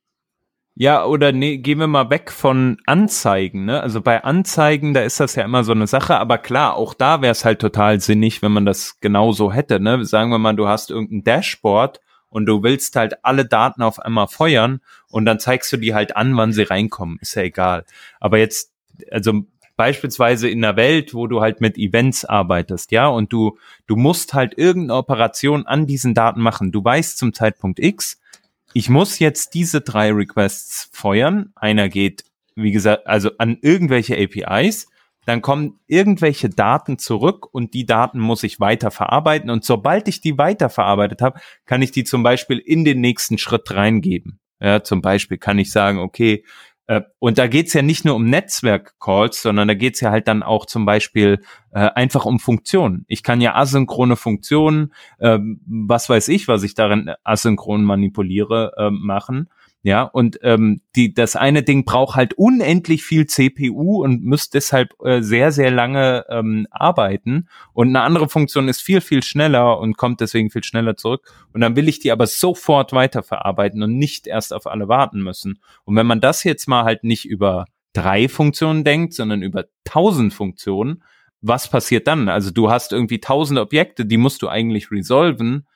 Ja, oder nee, gehen wir mal weg von Anzeigen, ne? Also bei Anzeigen, da ist das ja immer so eine Sache, aber klar, auch da wäre es halt total sinnig, wenn man das genauso hätte, ne? Sagen wir mal, du hast irgendein Dashboard und du willst halt alle Daten auf einmal feuern und dann zeigst du die halt an, wann sie reinkommen, ist ja egal. Aber jetzt, also beispielsweise in einer Welt, wo du halt mit Events arbeitest, ja, und du, du musst halt irgendeine Operation an diesen Daten machen. Du weißt zum Zeitpunkt X, ich muss jetzt diese drei Requests feuern. Einer geht, wie gesagt, also an irgendwelche APIs. Dann kommen irgendwelche Daten zurück und die Daten muss ich weiter verarbeiten. Und sobald ich die weiterverarbeitet habe, kann ich die zum Beispiel in den nächsten Schritt reingeben. Ja, zum Beispiel kann ich sagen, okay, und da geht's ja nicht nur um Netzwerk-Calls, sondern da geht's ja halt dann auch zum Beispiel äh, einfach um Funktionen. Ich kann ja asynchrone Funktionen, äh, was weiß ich, was ich darin asynchron manipuliere, äh, machen. Ja, und ähm, die, das eine Ding braucht halt unendlich viel CPU und muss deshalb äh, sehr, sehr lange ähm, arbeiten. Und eine andere Funktion ist viel, viel schneller und kommt deswegen viel schneller zurück. Und dann will ich die aber sofort weiterverarbeiten und nicht erst auf alle warten müssen. Und wenn man das jetzt mal halt nicht über drei Funktionen denkt, sondern über tausend Funktionen, was passiert dann? Also du hast irgendwie tausend Objekte, die musst du eigentlich resolven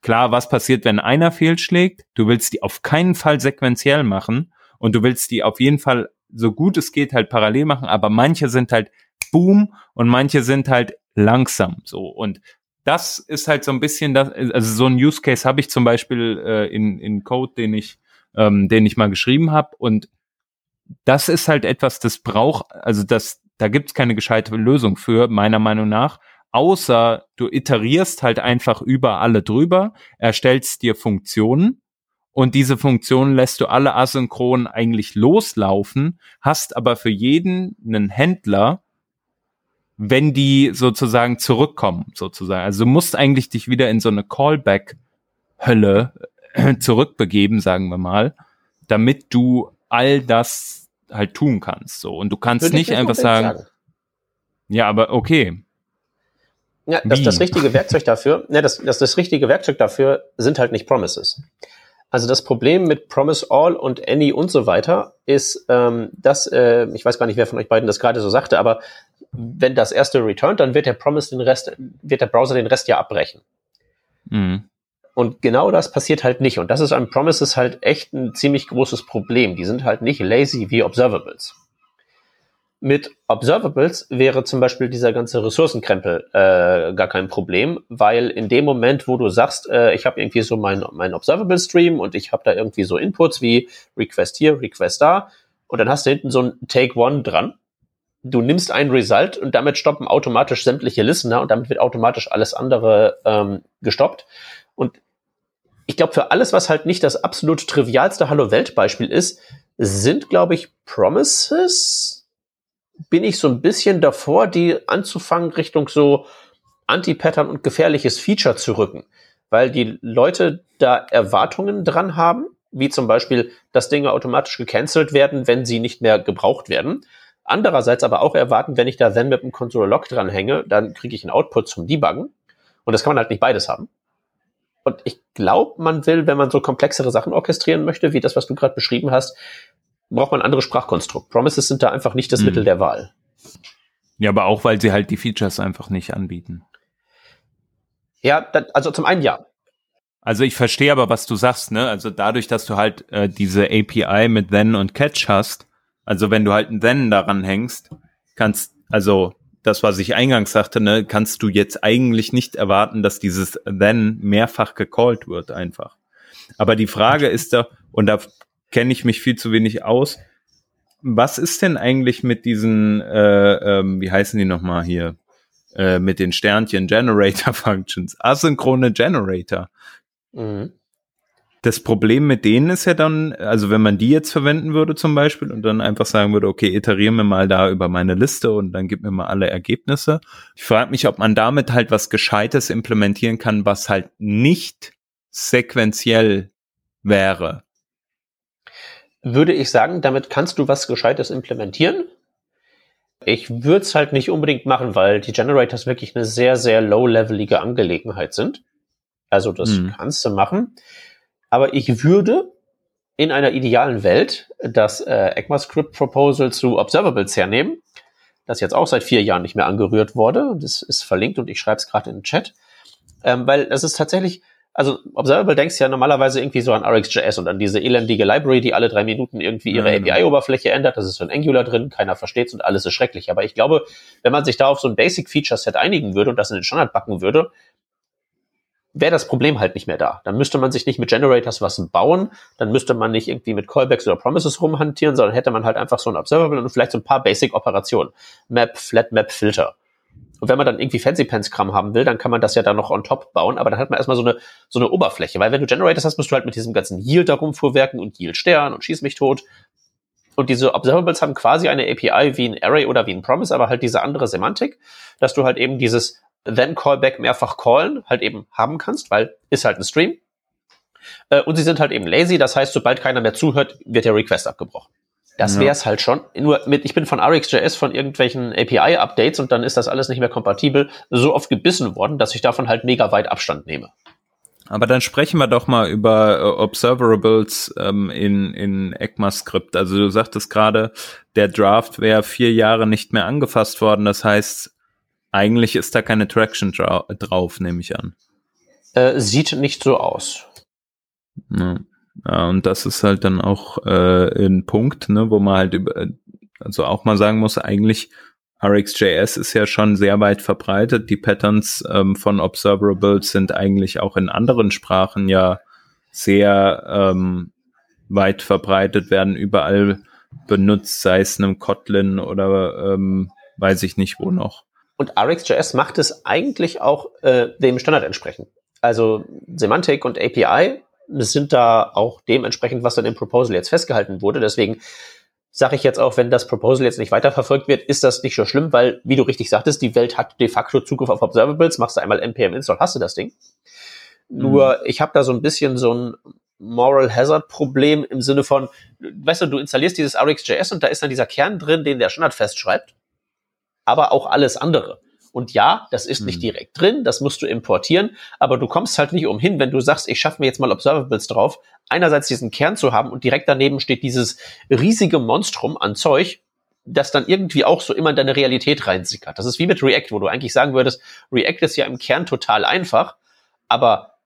Klar, was passiert, wenn einer fehlschlägt? Du willst die auf keinen Fall sequenziell machen und du willst die auf jeden Fall so gut es geht halt parallel machen, aber manche sind halt boom und manche sind halt langsam so. Und das ist halt so ein bisschen das, also so ein Use Case habe ich zum Beispiel äh, in, in Code, den ich, ähm, den ich mal geschrieben habe. Und das ist halt etwas, das braucht, also das, da gibt's keine gescheite Lösung für, meiner Meinung nach außer du iterierst halt einfach über alle drüber, erstellst dir Funktionen und diese Funktionen lässt du alle asynchron eigentlich loslaufen, hast aber für jeden einen Händler, wenn die sozusagen zurückkommen, sozusagen. Also du musst eigentlich dich wieder in so eine Callback-Hölle <clears throat> zurückbegeben, sagen wir mal, damit du all das halt tun kannst. So. Und du kannst Würde nicht einfach sagen, sagen, ja, aber okay, ja, das, das richtige Werkzeug dafür, <laughs> ne, das, das, das richtige Werkzeug dafür sind halt nicht Promises. Also das Problem mit Promise All und Any und so weiter ist, ähm, dass, äh, ich weiß gar nicht, wer von euch beiden das gerade so sagte, aber wenn das erste returnt, dann wird der Promise den Rest, wird der Browser den Rest ja abbrechen. Mhm. Und genau das passiert halt nicht. Und das ist an Promises halt echt ein ziemlich großes Problem. Die sind halt nicht lazy wie Observables. Mit Observables wäre zum Beispiel dieser ganze Ressourcenkrempel äh, gar kein Problem, weil in dem Moment, wo du sagst, äh, ich habe irgendwie so meinen mein Observable-Stream und ich habe da irgendwie so Inputs wie Request hier, Request da, und dann hast du hinten so ein Take One dran. Du nimmst ein Result und damit stoppen automatisch sämtliche Listener und damit wird automatisch alles andere ähm, gestoppt. Und ich glaube, für alles, was halt nicht das absolut trivialste Hallo-Welt-Beispiel ist, sind, glaube ich, Promises bin ich so ein bisschen davor, die anzufangen, Richtung so Anti-Pattern und gefährliches Feature zu rücken, weil die Leute da Erwartungen dran haben, wie zum Beispiel, dass Dinge automatisch gecancelt werden, wenn sie nicht mehr gebraucht werden. Andererseits aber auch erwarten, wenn ich da then mit dem Console Log dranhänge, dann kriege ich einen Output zum Debuggen. Und das kann man halt nicht beides haben. Und ich glaube, man will, wenn man so komplexere Sachen orchestrieren möchte, wie das, was du gerade beschrieben hast, braucht man ein anderes Sprachkonstrukt. Promises sind da einfach nicht das mhm. Mittel der Wahl. Ja, aber auch, weil sie halt die Features einfach nicht anbieten. Ja, also zum einen ja. Also ich verstehe aber, was du sagst, ne? Also dadurch, dass du halt äh, diese API mit Then und Catch hast, also wenn du halt ein Then daran hängst, kannst, also das, was ich eingangs sagte, ne, kannst du jetzt eigentlich nicht erwarten, dass dieses Then mehrfach gecallt wird einfach. Aber die Frage ist da, und da kenne ich mich viel zu wenig aus. Was ist denn eigentlich mit diesen, äh, ähm, wie heißen die nochmal hier, äh, mit den Sternchen Generator <laughs> Functions, asynchrone Generator? Mhm. Das Problem mit denen ist ja dann, also wenn man die jetzt verwenden würde zum Beispiel und dann einfach sagen würde, okay, iteriere mir mal da über meine Liste und dann gib mir mal alle Ergebnisse. Ich frage mich, ob man damit halt was Gescheites implementieren kann, was halt nicht sequenziell wäre würde ich sagen, damit kannst du was Gescheites implementieren. Ich würde es halt nicht unbedingt machen, weil die Generators wirklich eine sehr, sehr low-levelige Angelegenheit sind. Also das mhm. kannst du machen. Aber ich würde in einer idealen Welt das äh, ECMAScript Proposal zu Observables hernehmen, das jetzt auch seit vier Jahren nicht mehr angerührt wurde. Das ist verlinkt und ich schreibe es gerade in den Chat. Ähm, weil das ist tatsächlich also Observable denkst ja normalerweise irgendwie so an RxJS und an diese elendige Library, die alle drei Minuten irgendwie ihre mhm. API-Oberfläche ändert. Das ist so ein Angular drin, keiner versteht's und alles ist schrecklich. Aber ich glaube, wenn man sich da auf so ein Basic-Feature-Set einigen würde und das in den Standard backen würde, wäre das Problem halt nicht mehr da. Dann müsste man sich nicht mit Generators was bauen, dann müsste man nicht irgendwie mit Callbacks oder Promises rumhantieren, sondern hätte man halt einfach so ein Observable und vielleicht so ein paar Basic-Operationen. Map, Flat Map, Filter. Und wenn man dann irgendwie Fancy Pants Kram haben will, dann kann man das ja dann noch on top bauen, aber dann hat man erstmal so eine, so eine Oberfläche, weil wenn du Generators hast, musst du halt mit diesem ganzen Yield da rumfuhrwerken und Yield Stern und schieß mich tot. Und diese Observables haben quasi eine API wie ein Array oder wie ein Promise, aber halt diese andere Semantik, dass du halt eben dieses then Callback mehrfach callen halt eben haben kannst, weil ist halt ein Stream. Äh, und sie sind halt eben lazy, das heißt, sobald keiner mehr zuhört, wird der Request abgebrochen. Das ja. wäre es halt schon. Nur mit, ich bin von RxJS von irgendwelchen API-Updates und dann ist das alles nicht mehr kompatibel, so oft gebissen worden, dass ich davon halt mega weit Abstand nehme. Aber dann sprechen wir doch mal über äh, Observerables ähm, in, in ECMAScript. Also du sagtest gerade, der Draft wäre vier Jahre nicht mehr angefasst worden. Das heißt, eigentlich ist da keine Traction dra drauf, nehme ich an. Äh, sieht nicht so aus. Ja. Ja, und das ist halt dann auch äh, ein Punkt, ne, wo man halt über, also auch mal sagen muss, eigentlich RxJS ist ja schon sehr weit verbreitet. Die Patterns ähm, von Observables sind eigentlich auch in anderen Sprachen ja sehr ähm, weit verbreitet, werden überall benutzt, sei es einem Kotlin oder ähm, weiß ich nicht wo noch. Und RxJS macht es eigentlich auch äh, dem Standard entsprechend. Also Semantik und API sind da auch dementsprechend, was dann im Proposal jetzt festgehalten wurde. Deswegen sage ich jetzt auch, wenn das Proposal jetzt nicht weiterverfolgt wird, ist das nicht so schlimm, weil, wie du richtig sagtest, die Welt hat de facto Zugriff auf Observables. Machst du einmal npm install, hast du das Ding. Mhm. Nur, ich habe da so ein bisschen so ein Moral Hazard Problem im Sinne von, weißt du, du installierst dieses RxJS und da ist dann dieser Kern drin, den der Standard festschreibt, aber auch alles andere. Und ja, das ist nicht hm. direkt drin, das musst du importieren, aber du kommst halt nicht umhin, wenn du sagst, ich schaffe mir jetzt mal Observables drauf, einerseits diesen Kern zu haben und direkt daneben steht dieses riesige Monstrum an Zeug, das dann irgendwie auch so immer in deine Realität reinsickert. Das ist wie mit React, wo du eigentlich sagen würdest, React ist ja im Kern total einfach, aber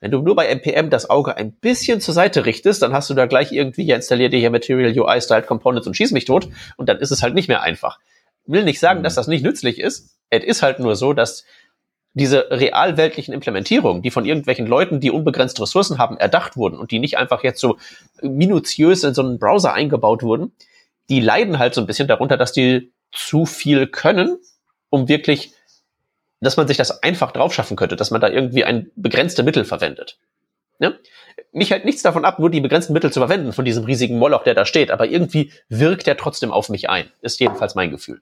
Wenn du nur bei NPM das Auge ein bisschen zur Seite richtest, dann hast du da gleich irgendwie, ja, installiert dir hier Material UI Style Components und schieß mich tot und dann ist es halt nicht mehr einfach. Will nicht sagen, dass mhm. das nicht nützlich ist. Es ist halt nur so, dass diese realweltlichen Implementierungen, die von irgendwelchen Leuten, die unbegrenzte Ressourcen haben, erdacht wurden und die nicht einfach jetzt so minutiös in so einen Browser eingebaut wurden, die leiden halt so ein bisschen darunter, dass die zu viel können, um wirklich dass man sich das einfach drauf schaffen könnte, dass man da irgendwie ein begrenzte Mittel verwendet. Ne? Mich hält nichts davon ab, nur die begrenzten Mittel zu verwenden von diesem riesigen Moloch, der da steht, aber irgendwie wirkt er trotzdem auf mich ein. Ist jedenfalls mein Gefühl.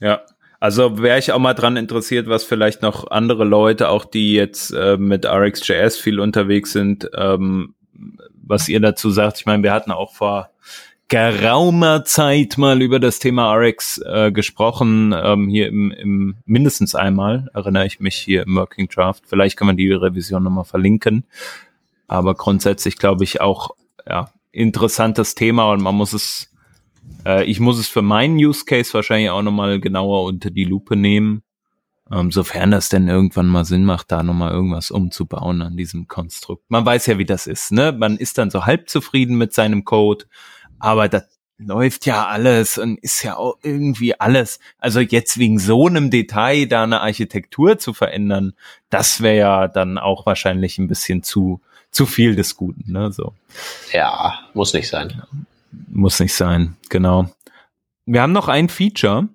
Ja, also wäre ich auch mal dran interessiert, was vielleicht noch andere Leute, auch die jetzt äh, mit RxJS viel unterwegs sind, ähm, was ihr dazu sagt. Ich meine, wir hatten auch vor geraumer Zeit mal über das Thema RX äh, gesprochen, ähm, hier im, im mindestens einmal, erinnere ich mich hier im Working Draft. Vielleicht kann man die Revision nochmal verlinken. Aber grundsätzlich glaube ich auch, ja, interessantes Thema und man muss es, äh, ich muss es für meinen Use Case wahrscheinlich auch nochmal genauer unter die Lupe nehmen. Ähm, sofern das denn irgendwann mal Sinn macht, da nochmal irgendwas umzubauen an diesem Konstrukt. Man weiß ja, wie das ist, ne? Man ist dann so halb zufrieden mit seinem Code aber das läuft ja alles und ist ja auch irgendwie alles. Also jetzt wegen so einem Detail da eine Architektur zu verändern, das wäre ja dann auch wahrscheinlich ein bisschen zu zu viel des Guten, ne? So. Ja, muss nicht sein. Muss nicht sein, genau. Wir haben noch ein Feature.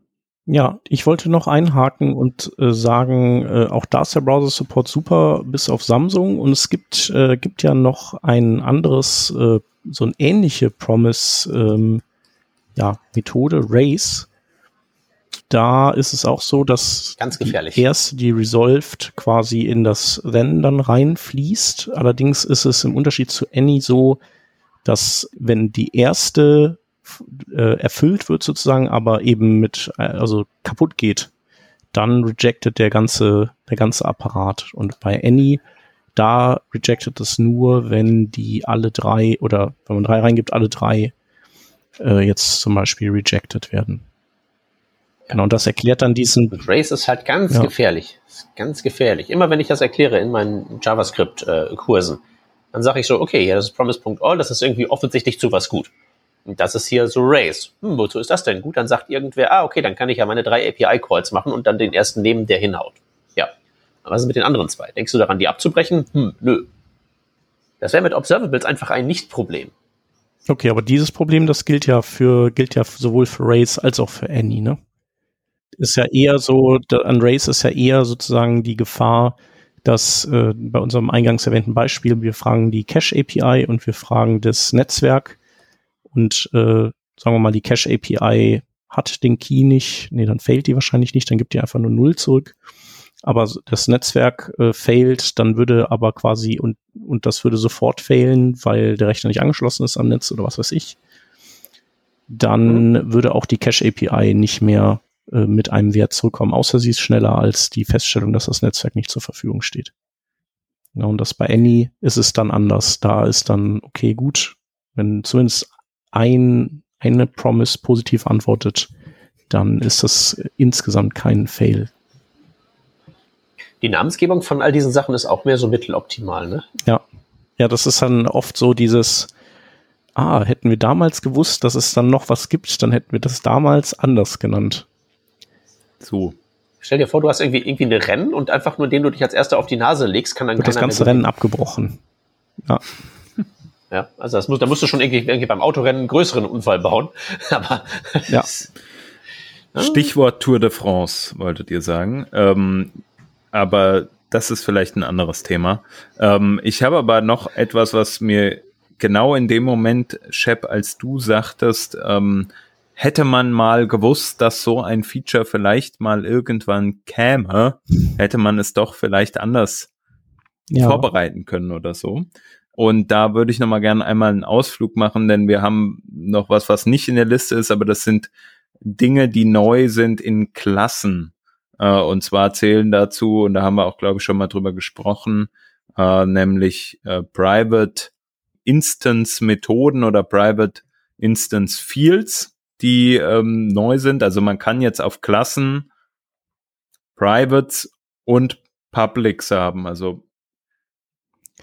Ja, ich wollte noch einhaken und äh, sagen, äh, auch da ist der Browser Support super, bis auf Samsung. Und es gibt, äh, gibt ja noch ein anderes äh, so eine ähnliche Promise ähm, ja, Methode, Race. Da ist es auch so, dass Ganz gefährlich. Die erst die Resolved quasi in das Then dann reinfließt. Allerdings ist es im Unterschied zu Any so, dass wenn die erste äh, erfüllt wird sozusagen, aber eben mit, äh, also kaputt geht, dann rejected der ganze, der ganze Apparat. Und bei Any da rejected es nur, wenn die alle drei oder wenn man drei reingibt, alle drei äh, jetzt zum Beispiel rejected werden. Genau, und das erklärt dann diesen. Und Race ist halt ganz ja. gefährlich. Ganz gefährlich. Immer wenn ich das erkläre in meinen JavaScript-Kursen, dann sage ich so, okay, ja, das ist promise.all, das ist irgendwie offensichtlich zu was gut. Und das ist hier so Race. Hm, wozu ist das denn gut? Dann sagt irgendwer, ah, okay, dann kann ich ja meine drei API-Calls machen und dann den ersten nehmen, der hinhaut. Aber was ist mit den anderen zwei? Denkst du daran, die abzubrechen? Hm, nö. Das wäre mit Observables einfach ein Nicht-Problem. Okay, aber dieses Problem, das gilt ja für, gilt ja sowohl für Race als auch für Annie, ne? Ist ja eher so, an Race ist ja eher sozusagen die Gefahr, dass äh, bei unserem eingangs erwähnten Beispiel, wir fragen die Cache API und wir fragen das Netzwerk. Und äh, sagen wir mal, die Cache API hat den Key nicht, nee, dann fehlt die wahrscheinlich nicht, dann gibt die einfach nur Null zurück. Aber das Netzwerk äh, failt, dann würde aber quasi und, und das würde sofort failen, weil der Rechner nicht angeschlossen ist am Netz oder was weiß ich, dann mhm. würde auch die Cache API nicht mehr äh, mit einem Wert zurückkommen, außer sie ist schneller als die Feststellung, dass das Netzwerk nicht zur Verfügung steht. Ja, und das bei Any ist es dann anders. Da ist dann, okay, gut, wenn zumindest ein, eine Promise positiv antwortet, dann ist das insgesamt kein Fail die Namensgebung von all diesen Sachen ist auch mehr so mitteloptimal, ne? Ja. Ja, das ist dann oft so dieses, ah, hätten wir damals gewusst, dass es dann noch was gibt, dann hätten wir das damals anders genannt. So. Stell dir vor, du hast irgendwie, irgendwie eine Rennen und einfach nur den du dich als erster auf die Nase legst, kann dann Wird das ganze Rennen abgebrochen. Ja. Ja, also das muss, da musst du schon irgendwie, irgendwie beim Autorennen einen größeren Unfall bauen. <laughs> Aber ja. Stichwort Tour de France, wolltet ihr sagen. Ähm, aber das ist vielleicht ein anderes Thema. Ähm, ich habe aber noch etwas, was mir genau in dem Moment, Shep, als du sagtest, ähm, hätte man mal gewusst, dass so ein Feature vielleicht mal irgendwann käme, hätte man es doch vielleicht anders ja. vorbereiten können oder so. Und da würde ich noch mal gerne einmal einen Ausflug machen, denn wir haben noch was, was nicht in der Liste ist, aber das sind Dinge, die neu sind in Klassen. Äh, und zwar zählen dazu, und da haben wir auch, glaube ich, schon mal drüber gesprochen, äh, nämlich äh, Private Instance Methoden oder Private Instance Fields, die ähm, neu sind. Also man kann jetzt auf Klassen Privates und Publics haben. Also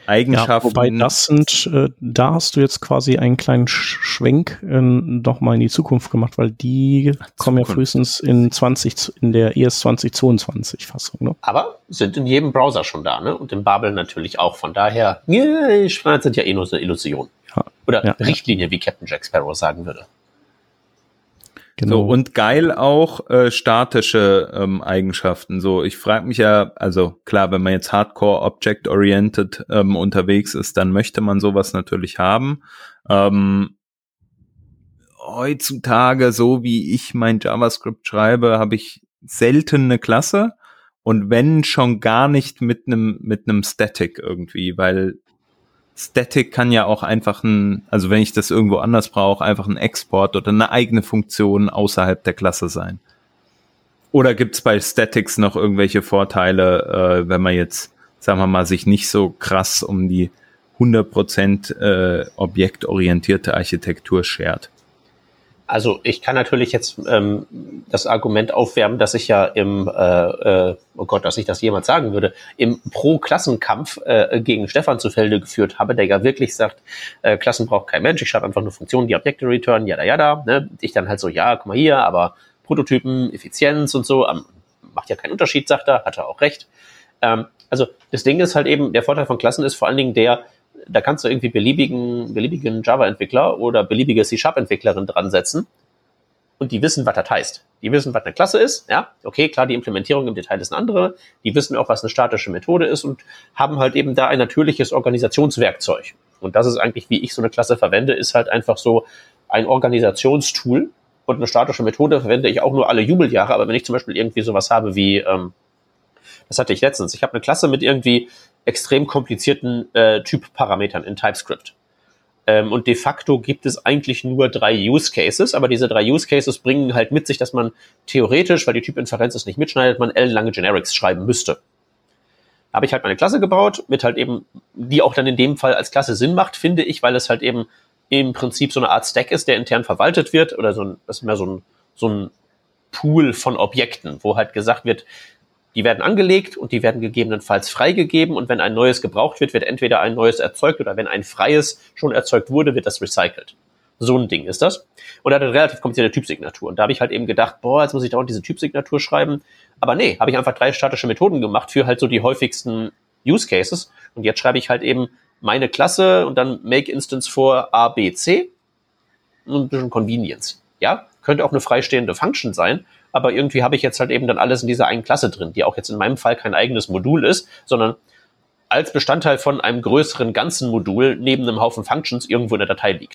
Eigenschaften. Ja, wobei das sind, äh, da hast du jetzt quasi einen kleinen Schwenk äh, noch mal in die Zukunft gemacht, weil die Zukunft. kommen ja frühestens in 20, in der ES 2022 Fassung. Ne? Aber sind in jedem Browser schon da, ne? Und im Babel natürlich auch. Von daher, yeah, sind ja eh nur eine Illusion. Ja. Oder ja, Richtlinie, wie Captain Jack Sparrow sagen würde. Genau. So, und geil auch äh, statische ähm, Eigenschaften. So, ich frage mich ja, also klar, wenn man jetzt Hardcore Object-Oriented ähm, unterwegs ist, dann möchte man sowas natürlich haben. Ähm, heutzutage, so wie ich mein JavaScript schreibe, habe ich selten eine Klasse und wenn schon gar nicht mit einem mit einem Static irgendwie, weil Static kann ja auch einfach ein, also wenn ich das irgendwo anders brauche, einfach ein Export oder eine eigene Funktion außerhalb der Klasse sein. Oder gibt's bei Statics noch irgendwelche Vorteile, äh, wenn man jetzt, sagen wir mal, sich nicht so krass um die 100% äh, objektorientierte Architektur schert? Also ich kann natürlich jetzt ähm, das Argument aufwärmen, dass ich ja im, äh, äh, oh Gott, dass ich das jemand sagen würde, im Pro-Klassenkampf äh, gegen Stefan zu Felde geführt habe, der ja wirklich sagt, äh, Klassen braucht kein Mensch, ich schreibe einfach nur Funktionen, die Objekte return, ja, ja, da. Ne? Ich dann halt so, ja, guck mal hier, aber Prototypen, Effizienz und so, ähm, macht ja keinen Unterschied, sagt er, hat er auch recht. Ähm, also das Ding ist halt eben, der Vorteil von Klassen ist vor allen Dingen der, da kannst du irgendwie beliebigen, beliebigen Java-Entwickler oder beliebige C-Sharp-Entwicklerin dran setzen. Und die wissen, was das heißt. Die wissen, was eine Klasse ist, ja, okay, klar, die Implementierung im Detail ist eine andere, die wissen auch, was eine statische Methode ist und haben halt eben da ein natürliches Organisationswerkzeug. Und das ist eigentlich, wie ich so eine Klasse verwende, ist halt einfach so ein Organisationstool. Und eine statische Methode verwende ich auch nur alle Jubeljahre, aber wenn ich zum Beispiel irgendwie sowas habe wie, ähm, das hatte ich letztens, ich habe eine Klasse mit irgendwie extrem komplizierten äh, Typparametern in TypeScript. Ähm, und de facto gibt es eigentlich nur drei Use Cases, aber diese drei Use Cases bringen halt mit sich, dass man theoretisch, weil die Typinferenz es nicht mitschneidet, man ellenlange Generics schreiben müsste. Habe ich halt meine Klasse gebaut, mit halt eben, die auch dann in dem Fall als Klasse Sinn macht, finde ich, weil es halt eben im Prinzip so eine Art Stack ist, der intern verwaltet wird, oder so ein, das ist mehr so ein, so ein Pool von Objekten, wo halt gesagt wird, die werden angelegt und die werden gegebenenfalls freigegeben und wenn ein neues gebraucht wird, wird entweder ein neues erzeugt oder wenn ein freies schon erzeugt wurde, wird das recycelt. So ein Ding ist das. Und er hat eine relativ komplizierte Typsignatur. Und da habe ich halt eben gedacht, boah, jetzt muss ich dauernd diese Typsignatur schreiben. Aber nee, habe ich einfach drei statische Methoden gemacht für halt so die häufigsten Use Cases. Und jetzt schreibe ich halt eben meine Klasse und dann make Instance vor A, B, C. Ein bisschen Convenience. Ja, könnte auch eine freistehende Function sein aber irgendwie habe ich jetzt halt eben dann alles in dieser einen Klasse drin, die auch jetzt in meinem Fall kein eigenes Modul ist, sondern als Bestandteil von einem größeren ganzen Modul neben einem Haufen Functions irgendwo in der Datei liegt.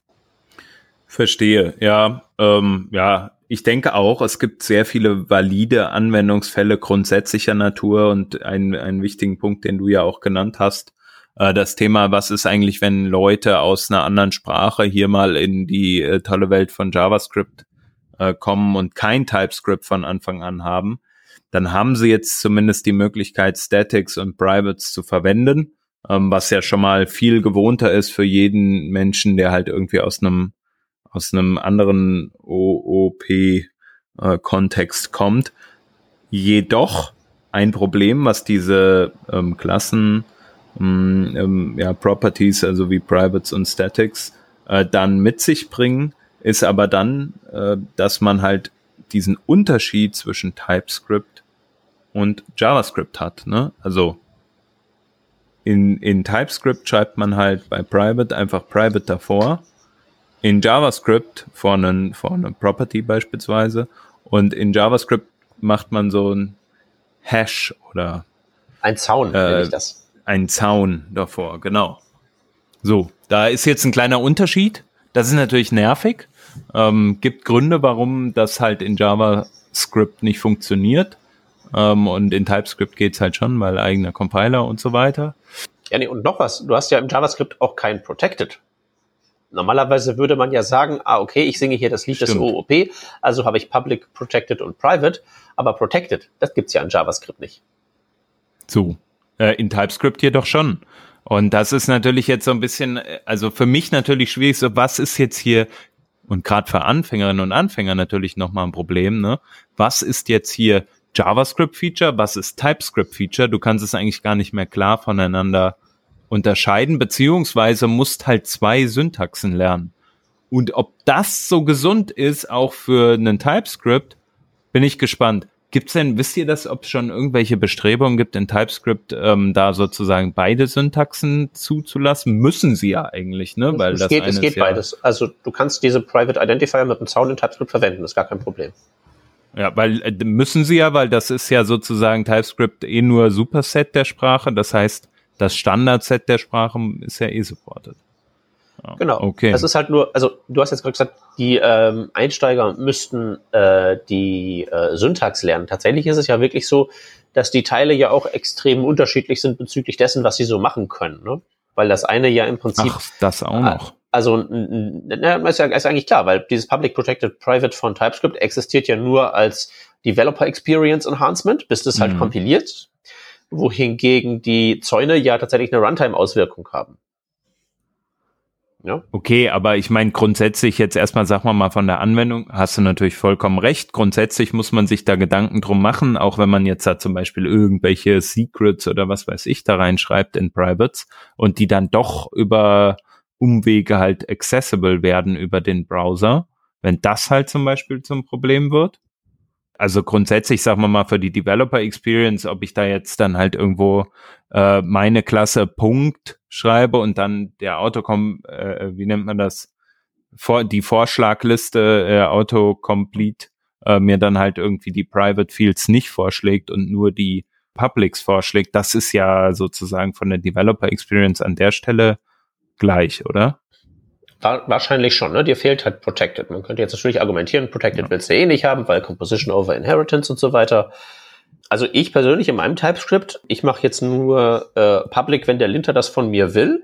Verstehe, ja, ähm, ja, ich denke auch, es gibt sehr viele valide Anwendungsfälle grundsätzlicher Natur und einen, einen wichtigen Punkt, den du ja auch genannt hast, äh, das Thema, was ist eigentlich, wenn Leute aus einer anderen Sprache hier mal in die äh, tolle Welt von JavaScript äh, kommen und kein TypeScript von Anfang an haben, dann haben sie jetzt zumindest die Möglichkeit, Statics und Privates zu verwenden, ähm, was ja schon mal viel gewohnter ist für jeden Menschen, der halt irgendwie aus einem aus einem anderen OOP-Kontext äh, kommt. Jedoch ein Problem, was diese ähm, Klassen, ähm, ähm, ja, Properties, also wie Privates und Statics, äh, dann mit sich bringen, ist aber dann, äh, dass man halt diesen Unterschied zwischen TypeScript und JavaScript hat. Ne? Also in, in TypeScript schreibt man halt bei Private einfach Private davor. In JavaScript vor einen, vor eine Property beispielsweise. Und in JavaScript macht man so ein Hash oder ein Zaun, äh, ich das. Ein Zaun davor, genau. So, da ist jetzt ein kleiner Unterschied. Das ist natürlich nervig. Ähm, gibt Gründe, warum das halt in JavaScript nicht funktioniert. Ähm, und in TypeScript geht's halt schon, weil eigener Compiler und so weiter. Ja, nee, und noch was. Du hast ja im JavaScript auch kein Protected. Normalerweise würde man ja sagen, ah, okay, ich singe hier das Lied Stimmt. des OOP, also habe ich Public, Protected und Private, aber Protected, das gibt's ja in JavaScript nicht. So, äh, in TypeScript jedoch schon. Und das ist natürlich jetzt so ein bisschen, äh, also für mich natürlich schwierig, so was ist jetzt hier und gerade für Anfängerinnen und Anfänger natürlich nochmal ein Problem, ne? Was ist jetzt hier JavaScript-Feature, was ist TypeScript-Feature? Du kannst es eigentlich gar nicht mehr klar voneinander unterscheiden, beziehungsweise musst halt zwei Syntaxen lernen. Und ob das so gesund ist, auch für einen TypeScript, bin ich gespannt. Gibt's denn, wisst ihr das, ob es schon irgendwelche Bestrebungen gibt in TypeScript, ähm, da sozusagen beide Syntaxen zuzulassen? Müssen sie ja eigentlich, ne? Weil es das geht, es geht ja beides. Also du kannst diese Private Identifier mit dem Zaun in TypeScript verwenden, ist gar kein Problem. Ja, weil äh, müssen sie ja, weil das ist ja sozusagen TypeScript eh nur Superset der Sprache. Das heißt, das Standardset der Sprache ist ja eh supported. Genau. Okay. Das ist halt nur, also du hast jetzt gerade gesagt, die ähm, Einsteiger müssten äh, die äh, Syntax lernen. Tatsächlich ist es ja wirklich so, dass die Teile ja auch extrem unterschiedlich sind bezüglich dessen, was sie so machen können. Ne? Weil das eine ja im Prinzip. Ach, das auch noch. Also, na, ist ja ist eigentlich klar, weil dieses Public Protected Private von TypeScript existiert ja nur als Developer Experience Enhancement, bis das halt mhm. kompiliert, wohingegen die Zäune ja tatsächlich eine Runtime-Auswirkung haben. Ja. Okay, aber ich meine grundsätzlich jetzt erstmal, sag mal mal von der Anwendung, hast du natürlich vollkommen recht. Grundsätzlich muss man sich da Gedanken drum machen, auch wenn man jetzt da zum Beispiel irgendwelche Secrets oder was weiß ich da reinschreibt in Privates und die dann doch über Umwege halt accessible werden über den Browser. Wenn das halt zum Beispiel zum Problem wird, also grundsätzlich, sagen wir mal, für die Developer Experience, ob ich da jetzt dann halt irgendwo äh, meine Klasse Punkt schreibe und dann der Autocom, äh, wie nennt man das, vor, die Vorschlagliste äh, Autocomplete äh, mir dann halt irgendwie die Private Fields nicht vorschlägt und nur die Publics vorschlägt, das ist ja sozusagen von der Developer Experience an der Stelle gleich, oder? Wahrscheinlich schon, ne? Dir fehlt halt Protected. Man könnte jetzt natürlich argumentieren, Protected ja. willst du eh nicht haben, weil Composition over Inheritance und so weiter. Also ich persönlich in meinem TypeScript, ich mache jetzt nur äh, Public, wenn der Linter das von mir will.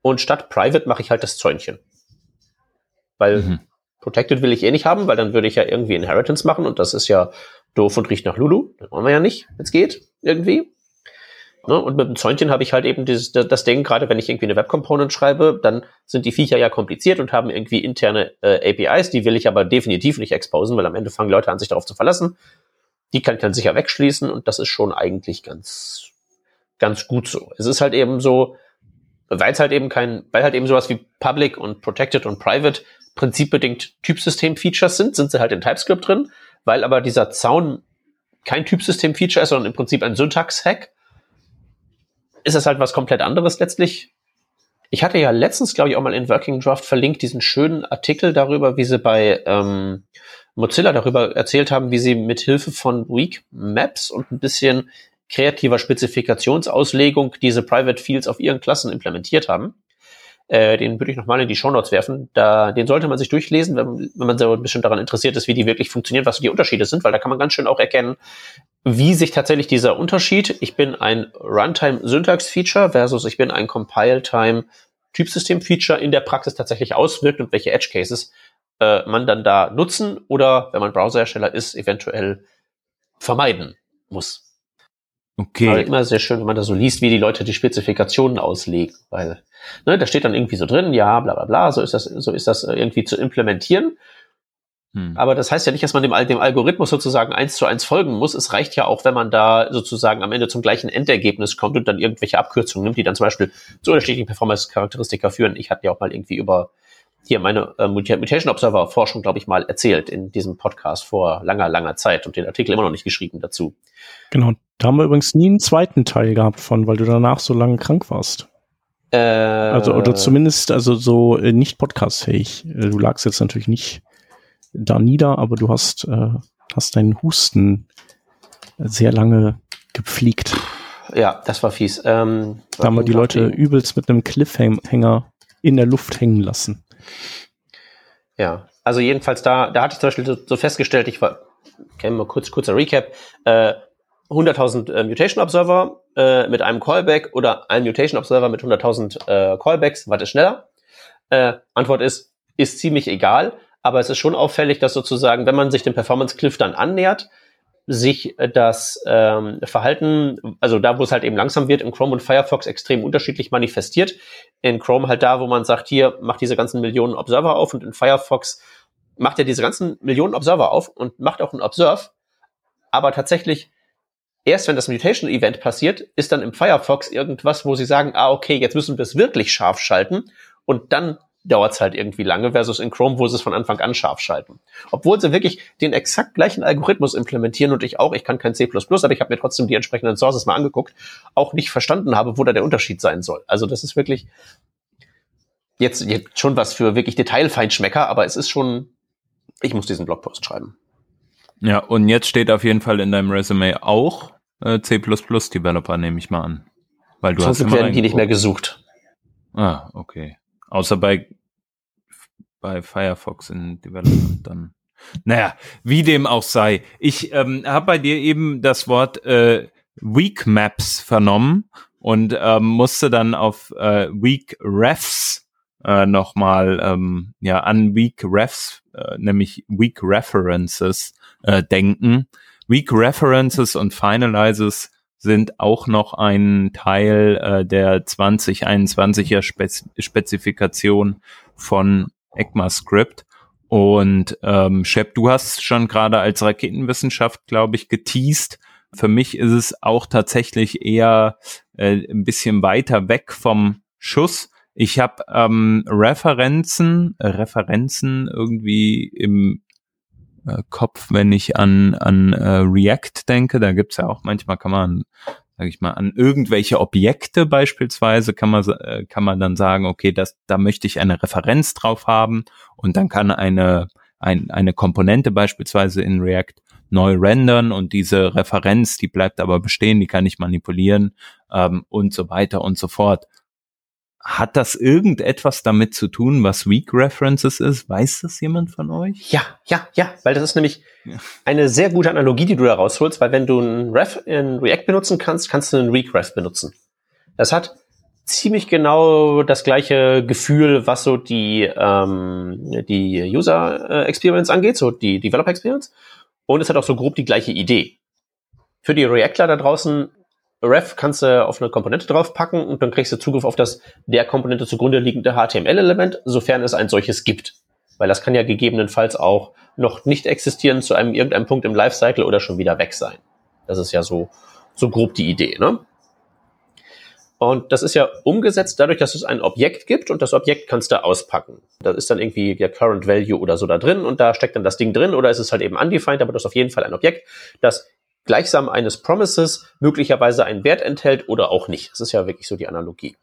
Und statt Private mache ich halt das Zäunchen. Weil mhm. Protected will ich eh nicht haben, weil dann würde ich ja irgendwie Inheritance machen und das ist ja doof und riecht nach Lulu. Das wollen wir ja nicht, wenn es geht, irgendwie. Ne? Und mit dem Zäunchen habe ich halt eben dieses, das Ding, gerade wenn ich irgendwie eine Web-Component schreibe, dann sind die Viecher ja kompliziert und haben irgendwie interne äh, APIs, die will ich aber definitiv nicht exposen, weil am Ende fangen Leute an, sich darauf zu verlassen. Die kann ich dann sicher wegschließen und das ist schon eigentlich ganz, ganz gut so. Es ist halt eben so, weil es halt eben kein, weil halt eben sowas wie Public und Protected und Private prinzipbedingt Typsystem-Features sind, sind sie halt in TypeScript drin, weil aber dieser Zaun kein Typsystem-Feature ist, sondern im Prinzip ein Syntax-Hack, ist das halt was komplett anderes letztlich. Ich hatte ja letztens, glaube ich, auch mal in Working Draft verlinkt, diesen schönen Artikel darüber, wie sie bei ähm, Mozilla darüber erzählt haben, wie sie mit Hilfe von Weak Maps und ein bisschen kreativer Spezifikationsauslegung diese Private Fields auf ihren Klassen implementiert haben. Äh, den würde ich nochmal in die Shownotes werfen. Da, den sollte man sich durchlesen, wenn, wenn man so ein bisschen daran interessiert ist, wie die wirklich funktionieren, was die Unterschiede sind, weil da kann man ganz schön auch erkennen, wie sich tatsächlich dieser Unterschied, ich bin ein Runtime-Syntax-Feature versus ich bin ein Compile-Time-Typsystem-Feature in der Praxis tatsächlich auswirkt und welche Edge-Cases äh, man dann da nutzen oder, wenn man Browserhersteller ist, eventuell vermeiden muss. Okay. Aber immer sehr schön, wenn man da so liest, wie die Leute die Spezifikationen auslegen, weil ne, da steht dann irgendwie so drin, ja, bla bla bla, so ist das, so ist das irgendwie zu implementieren. Hm. Aber das heißt ja nicht, dass man dem, dem Algorithmus sozusagen eins zu eins folgen muss. Es reicht ja auch, wenn man da sozusagen am Ende zum gleichen Endergebnis kommt und dann irgendwelche Abkürzungen nimmt, die dann zum Beispiel zu unterschiedlichen Performance-Charakteristika führen. Ich hatte ja auch mal irgendwie über hier meine äh, Mutation Observer Forschung, glaube ich, mal erzählt in diesem Podcast vor langer, langer Zeit und den Artikel immer noch nicht geschrieben dazu. Genau. Da haben wir übrigens nie einen zweiten Teil gehabt von, weil du danach so lange krank warst. Äh, also, oder zumindest, also so äh, nicht podcastfähig. Äh, du lagst jetzt natürlich nicht da nieder, aber du hast, äh, hast deinen Husten sehr lange gepflegt. Ja, das war fies. Ähm, da haben wir die Leute übelst mit einem Cliffhanger in der Luft hängen lassen. Ja, also jedenfalls da, da hatte ich zum Beispiel so, festgestellt, ich war, okay, mal kurz, kurzer Recap, äh, 100.000 äh, Mutation Observer äh, mit einem Callback oder ein Mutation Observer mit 100.000 äh, Callbacks, was ist schneller? Äh, Antwort ist, ist ziemlich egal, aber es ist schon auffällig, dass sozusagen, wenn man sich dem Performance Cliff dann annähert, sich das ähm, Verhalten, also da, wo es halt eben langsam wird, in Chrome und Firefox extrem unterschiedlich manifestiert. In Chrome halt da, wo man sagt, hier, macht diese ganzen Millionen Observer auf und in Firefox macht er diese ganzen Millionen Observer auf und macht auch einen Observe, aber tatsächlich erst wenn das Mutation-Event passiert, ist dann im Firefox irgendwas, wo sie sagen, ah, okay, jetzt müssen wir es wirklich scharf schalten und dann dauert es halt irgendwie lange, versus in Chrome, wo sie es von Anfang an scharf schalten. Obwohl sie wirklich den exakt gleichen Algorithmus implementieren und ich auch, ich kann kein C++, aber ich habe mir trotzdem die entsprechenden Sources mal angeguckt, auch nicht verstanden habe, wo da der Unterschied sein soll. Also das ist wirklich jetzt, jetzt schon was für wirklich Detailfeinschmecker, aber es ist schon, ich muss diesen Blogpost schreiben. Ja, und jetzt steht auf jeden Fall in deinem Resume auch äh, C++ Developer, nehme ich mal an. Weil du Zum hast Glück werden die nicht mehr gesucht. Ah, okay. Außer bei, bei Firefox in Development dann. Naja, wie dem auch sei. Ich ähm, habe bei dir eben das Wort äh, Weak Maps vernommen und ähm, musste dann auf äh, Weak Refs äh, nochmal ähm, ja, an Weak Refs, äh, nämlich Weak References äh, denken. Weak References und Finalizes sind auch noch ein Teil äh, der 2021er Spez Spezifikation von ECMAScript. Und ähm, Shep, du hast schon gerade als Raketenwissenschaft, glaube ich, geteased. Für mich ist es auch tatsächlich eher äh, ein bisschen weiter weg vom Schuss. Ich habe ähm, Referenzen, äh, Referenzen irgendwie im äh, Kopf, wenn ich an, an äh, React denke. Da gibt's ja auch manchmal kann man, sage ich mal, an irgendwelche Objekte beispielsweise kann man äh, kann man dann sagen, okay, das da möchte ich eine Referenz drauf haben und dann kann eine ein, eine Komponente beispielsweise in React neu rendern und diese Referenz, die bleibt aber bestehen, die kann ich manipulieren ähm, und so weiter und so fort. Hat das irgendetwas damit zu tun, was Weak References ist? Weiß das jemand von euch? Ja, ja, ja, weil das ist nämlich ja. eine sehr gute Analogie, die du da rausholst, weil wenn du ein Ref in React benutzen kannst, kannst du einen Weak Ref benutzen. Das hat ziemlich genau das gleiche Gefühl, was so die, ähm, die User äh, Experience angeht, so die Developer Experience. Und es hat auch so grob die gleiche Idee. Für die Reactler da draußen Ref kannst du auf eine Komponente draufpacken und dann kriegst du Zugriff auf das der Komponente zugrunde liegende HTML-Element, sofern es ein solches gibt. Weil das kann ja gegebenenfalls auch noch nicht existieren zu einem irgendeinem Punkt im Lifecycle oder schon wieder weg sein. Das ist ja so, so grob die Idee, ne? Und das ist ja umgesetzt dadurch, dass es ein Objekt gibt und das Objekt kannst du auspacken. Da ist dann irgendwie der Current Value oder so da drin und da steckt dann das Ding drin oder ist es halt eben undefined, aber das ist auf jeden Fall ein Objekt, das gleichsam eines Promises möglicherweise einen Wert enthält oder auch nicht. Das ist ja wirklich so die Analogie.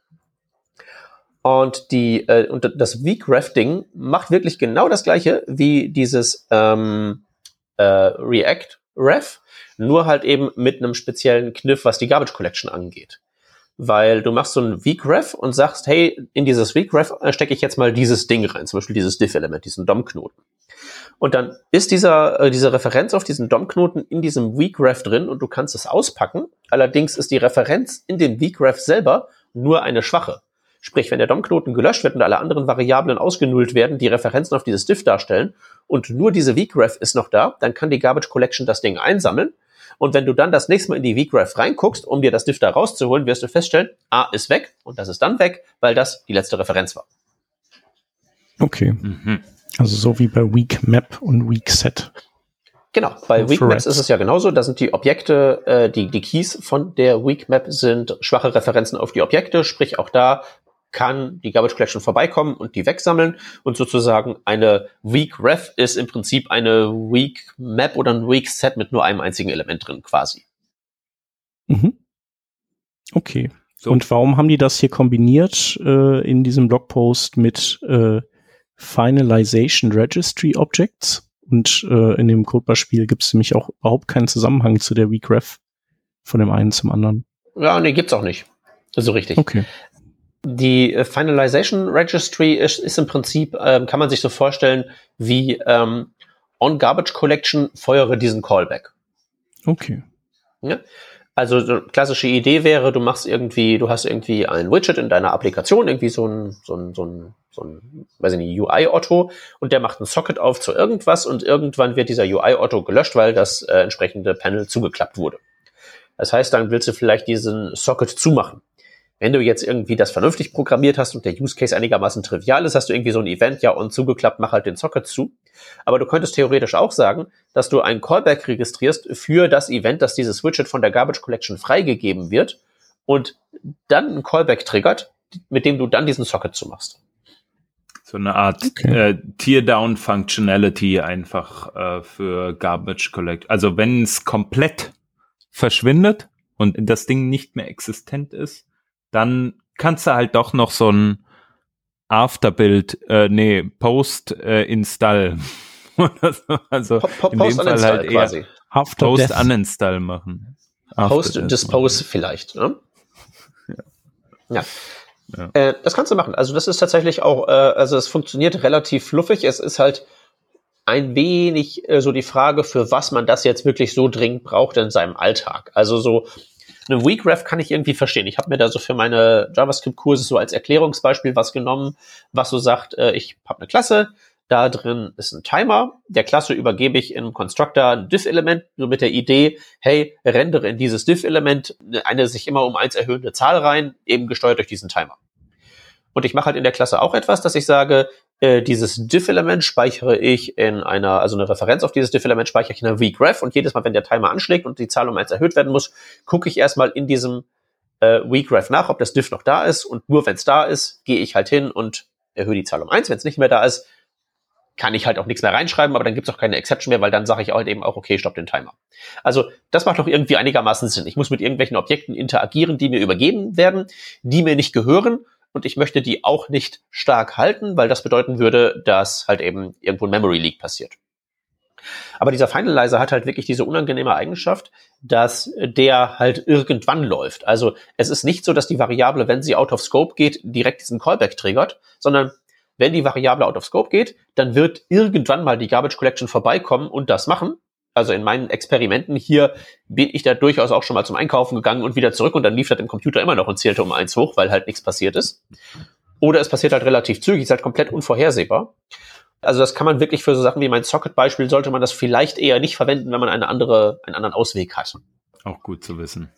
Und die äh, und das Weak Rafting macht wirklich genau das gleiche wie dieses ähm, äh, React Ref, nur halt eben mit einem speziellen Kniff, was die Garbage Collection angeht. Weil du machst so ein Weak Ref und sagst, hey, in dieses Weak Ref äh, stecke ich jetzt mal dieses Ding rein, zum Beispiel dieses Diff-Element, diesen DOM-Knoten. Und dann ist dieser, äh, diese Referenz auf diesen DOM-Knoten in diesem weakref drin und du kannst es auspacken. Allerdings ist die Referenz in dem weakref selber nur eine schwache. Sprich, wenn der DOM-Knoten gelöscht wird und alle anderen Variablen ausgenullt werden, die Referenzen auf dieses Diff darstellen und nur diese weakref ist noch da, dann kann die Garbage Collection das Ding einsammeln. Und wenn du dann das nächste Mal in die weakref reinguckst, um dir das Diff da rauszuholen, wirst du feststellen, A ist weg und das ist dann weg, weil das die letzte Referenz war. Okay. Mhm. Also so wie bei Weak Map und Weak Set. Genau, bei Weak Maps ist es ja genauso. Da sind die Objekte, äh, die, die Keys von der Weak Map sind schwache Referenzen auf die Objekte, sprich auch da kann die Garbage Collection vorbeikommen und die wegsammeln und sozusagen eine Weak Ref ist im Prinzip eine Weak Map oder ein Weak Set mit nur einem einzigen Element drin quasi. Mhm. Okay. So. Und warum haben die das hier kombiniert äh, in diesem Blogpost mit äh, Finalization Registry Objects. Und äh, in dem Codebeispiel gibt es nämlich auch überhaupt keinen Zusammenhang zu der Weakref von dem einen zum anderen. Ja, nee, gibt's auch nicht. So richtig. Okay. Die äh, Finalization Registry ist, ist im Prinzip, ähm, kann man sich so vorstellen, wie ähm, on Garbage Collection feuere diesen Callback. Okay. Ja? Also eine klassische Idee wäre, du machst irgendwie, du hast irgendwie ein Widget in deiner Applikation, irgendwie so ein, so ein, so ein, so ein weiß ich nicht, UI-Otto und der macht ein Socket auf zu irgendwas und irgendwann wird dieser UI-Otto gelöscht, weil das äh, entsprechende Panel zugeklappt wurde. Das heißt, dann willst du vielleicht diesen Socket zumachen. Wenn du jetzt irgendwie das vernünftig programmiert hast und der Use Case einigermaßen trivial ist, hast du irgendwie so ein Event, ja, und zugeklappt, mach halt den Socket zu. Aber du könntest theoretisch auch sagen, dass du einen Callback registrierst für das Event, dass dieses Widget von der Garbage Collection freigegeben wird und dann einen Callback triggert, mit dem du dann diesen Socket zumachst. So eine Art okay. äh, Teardown-Functionality einfach äh, für Garbage Collect. Also wenn es komplett verschwindet und das Ding nicht mehr existent ist, dann kannst du halt doch noch so ein Afterbuild, äh, nee, Post-Install. <laughs> Äh, also in dem Fall halt eher quasi. Post-Uninstall machen. Post-Dispose vielleicht, ne? <laughs> Ja. ja. Äh, das kannst du machen. Also das ist tatsächlich auch, äh, also es funktioniert relativ fluffig. Es ist halt ein wenig äh, so die Frage, für was man das jetzt wirklich so dringend braucht in seinem Alltag. Also so eine Weakref kann ich irgendwie verstehen. Ich habe mir da so für meine JavaScript-Kurse so als Erklärungsbeispiel was genommen, was so sagt, äh, ich habe eine Klasse, da drin ist ein Timer. Der Klasse übergebe ich im Constructor ein diff-Element, nur mit der Idee, hey, rendere in dieses diff-Element eine sich immer um eins erhöhende Zahl rein, eben gesteuert durch diesen Timer. Und ich mache halt in der Klasse auch etwas, dass ich sage, äh, dieses diff-Element speichere ich in einer, also eine Referenz auf dieses diff-Element speichere ich in einer weakref und jedes Mal, wenn der Timer anschlägt und die Zahl um eins erhöht werden muss, gucke ich erstmal in diesem äh, weakref nach, ob das diff noch da ist und nur wenn es da ist, gehe ich halt hin und erhöhe die Zahl um eins. Wenn es nicht mehr da ist, kann ich halt auch nichts mehr reinschreiben, aber dann gibt es auch keine Exception mehr, weil dann sage ich halt eben auch, okay, stopp den Timer. Also das macht doch irgendwie einigermaßen Sinn. Ich muss mit irgendwelchen Objekten interagieren, die mir übergeben werden, die mir nicht gehören und ich möchte die auch nicht stark halten, weil das bedeuten würde, dass halt eben irgendwo ein Memory Leak passiert. Aber dieser Finalizer hat halt wirklich diese unangenehme Eigenschaft, dass der halt irgendwann läuft. Also es ist nicht so, dass die Variable, wenn sie out of scope geht, direkt diesen Callback triggert, sondern wenn die Variable out of scope geht, dann wird irgendwann mal die Garbage Collection vorbeikommen und das machen. Also in meinen Experimenten hier bin ich da durchaus auch schon mal zum Einkaufen gegangen und wieder zurück und dann lief das im Computer immer noch und zählte um eins hoch, weil halt nichts passiert ist. Oder es passiert halt relativ zügig, ist halt komplett unvorhersehbar. Also das kann man wirklich für so Sachen wie mein Socket-Beispiel sollte man das vielleicht eher nicht verwenden, wenn man eine andere, einen anderen Ausweg hat. Auch gut zu wissen.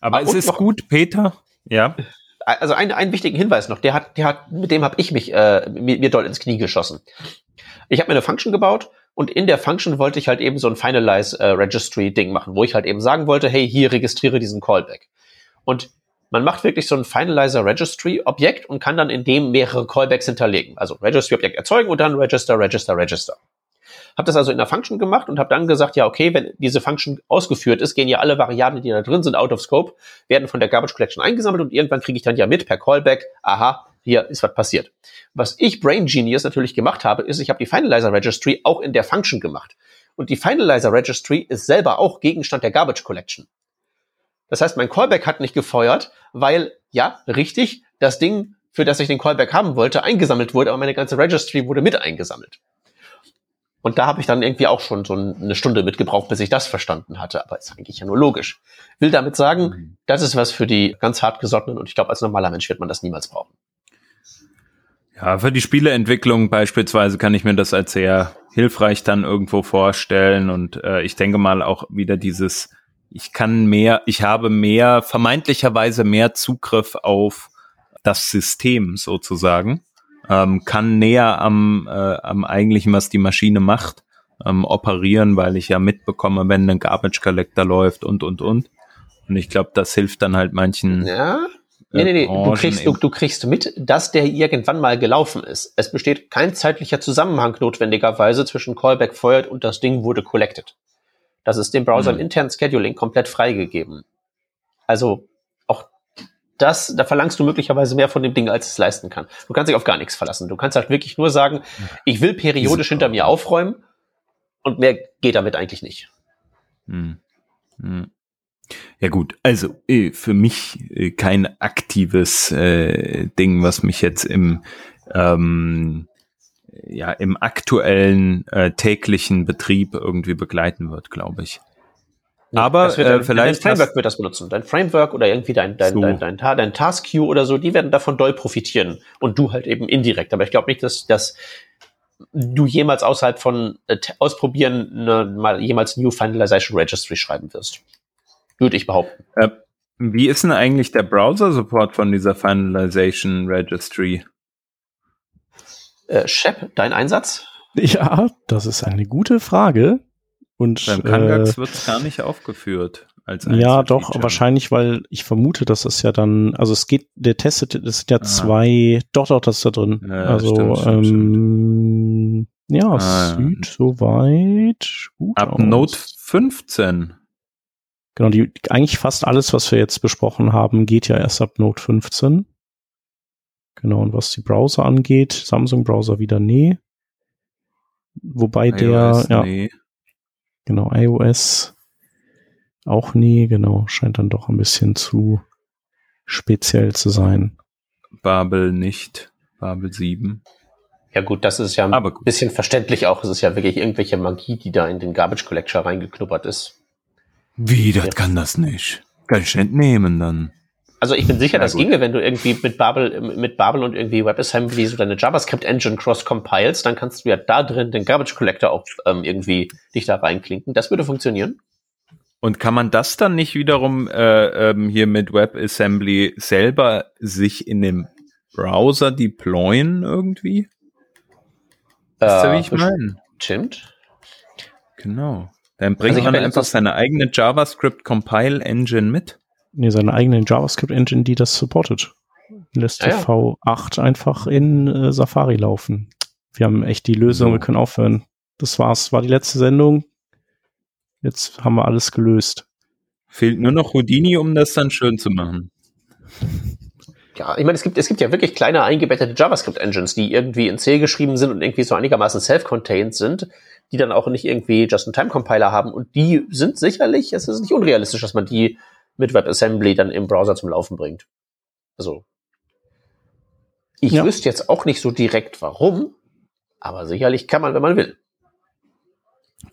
Aber ah, es ist gut, Peter. Ja also einen, einen wichtigen Hinweis noch, der hat, der hat, mit dem habe ich mich äh, mir, mir doll ins Knie geschossen. Ich habe mir eine Function gebaut und in der Function wollte ich halt eben so ein Finalize äh, Registry Ding machen, wo ich halt eben sagen wollte, hey, hier registriere diesen Callback. Und man macht wirklich so ein Finalizer Registry Objekt und kann dann in dem mehrere Callbacks hinterlegen. Also Registry Objekt erzeugen und dann Register, Register, Register. Habe das also in der Function gemacht und habe dann gesagt, ja, okay, wenn diese Function ausgeführt ist, gehen ja alle Variablen, die da drin sind, out of scope, werden von der Garbage Collection eingesammelt und irgendwann kriege ich dann ja mit per Callback, aha, hier ist was passiert. Was ich Brain Genius natürlich gemacht habe, ist, ich habe die Finalizer Registry auch in der Function gemacht. Und die Finalizer Registry ist selber auch Gegenstand der Garbage Collection. Das heißt, mein Callback hat nicht gefeuert, weil, ja, richtig, das Ding, für das ich den Callback haben wollte, eingesammelt wurde, aber meine ganze Registry wurde mit eingesammelt. Und da habe ich dann irgendwie auch schon so eine Stunde mitgebraucht, bis ich das verstanden hatte. Aber ist eigentlich ja nur logisch. Will damit sagen, mhm. das ist was für die ganz hartgesottenen und ich glaube, als normaler Mensch wird man das niemals brauchen. Ja, für die Spieleentwicklung beispielsweise kann ich mir das als sehr hilfreich dann irgendwo vorstellen. Und äh, ich denke mal auch wieder dieses, ich kann mehr, ich habe mehr, vermeintlicherweise mehr Zugriff auf das System sozusagen ähm, kann näher am, äh, am eigentlichen, was die Maschine macht, ähm, operieren, weil ich ja mitbekomme, wenn ein Garbage Collector läuft und, und, und. Und ich glaube, das hilft dann halt manchen. Ja. Nee, nee, nee. Du kriegst, du, du kriegst mit, dass der irgendwann mal gelaufen ist. Es besteht kein zeitlicher Zusammenhang notwendigerweise zwischen Callback feuert und das Ding wurde collected. Das ist dem Browser hm. internen Scheduling komplett freigegeben. Also das, da verlangst du möglicherweise mehr von dem Ding, als es leisten kann. Du kannst dich auf gar nichts verlassen. Du kannst halt wirklich nur sagen, ich will periodisch hinter mir aufräumen und mehr geht damit eigentlich nicht. Hm. Hm. Ja gut, also äh, für mich äh, kein aktives äh, Ding, was mich jetzt im ähm, ja im aktuellen äh, täglichen Betrieb irgendwie begleiten wird, glaube ich. Ja, aber wird, äh, vielleicht dein Framework wird das benutzen. Dein Framework oder irgendwie dein, dein, so. dein, dein, dein, dein Task Queue oder so, die werden davon doll profitieren. Und du halt eben indirekt. Aber ich glaube nicht, dass, dass du jemals außerhalb von äh, Ausprobieren ne, mal jemals New Finalization Registry schreiben wirst. Würde ich behaupten. Äh, wie ist denn eigentlich der Browser-Support von dieser Finalization Registry? Äh, Shep, dein Einsatz? Ja, das ist eine gute Frage. Und Beim Kangax äh, wird es gar nicht aufgeführt. Als ja, doch, wahrscheinlich, weil ich vermute, dass das ja dann, also es geht, der testet, das sind ja ah. zwei, doch, doch, das ist da drin. Ja, also, stimmt, stimmt, ähm, stimmt. ja, es ah, sieht soweit gut Ab aus. Note 15. Genau, die, eigentlich fast alles, was wir jetzt besprochen haben, geht ja erst ab Note 15. Genau, und was die Browser angeht, Samsung-Browser wieder nee. Wobei iOS, der, ja, nee. Genau, iOS auch nie, genau, scheint dann doch ein bisschen zu speziell zu sein. Babel nicht, Babel 7. Ja gut, das ist ja ein Aber bisschen verständlich auch. Es ist ja wirklich irgendwelche Magie, die da in den Garbage Collector reingeknuppert ist. Wie, das ja. kann das nicht. Kann ich entnehmen dann. Also ich bin sicher, ja, das gut. ginge, wenn du irgendwie mit Babel, mit Babel und irgendwie WebAssembly so deine JavaScript-Engine cross-compilest, dann kannst du ja da drin den Garbage Collector auch ähm, irgendwie dich da reinklinken. Das würde funktionieren. Und kann man das dann nicht wiederum äh, ähm, hier mit WebAssembly selber sich in dem Browser deployen irgendwie? Weißt du, wie ich meine? Stimmt. Genau. Dann bringt also man einfach seine eigene JavaScript Compile Engine mit. Nee, seine eigene JavaScript Engine, die das supportet. Lässt ah, ja. V8 einfach in äh, Safari laufen. Wir haben echt die Lösung, so. wir können aufhören. Das war's, war die letzte Sendung. Jetzt haben wir alles gelöst. Fehlt nur noch Houdini, um das dann schön zu machen. Ja, ich meine, es gibt, es gibt ja wirklich kleine eingebettete JavaScript-Engines, die irgendwie in C geschrieben sind und irgendwie so einigermaßen self-contained sind, die dann auch nicht irgendwie Just-in-Time-Compiler haben. Und die sind sicherlich, es ist nicht unrealistisch, dass man die mit WebAssembly dann im Browser zum Laufen bringt. Also, ich ja. wüsste jetzt auch nicht so direkt warum, aber sicherlich kann man, wenn man will.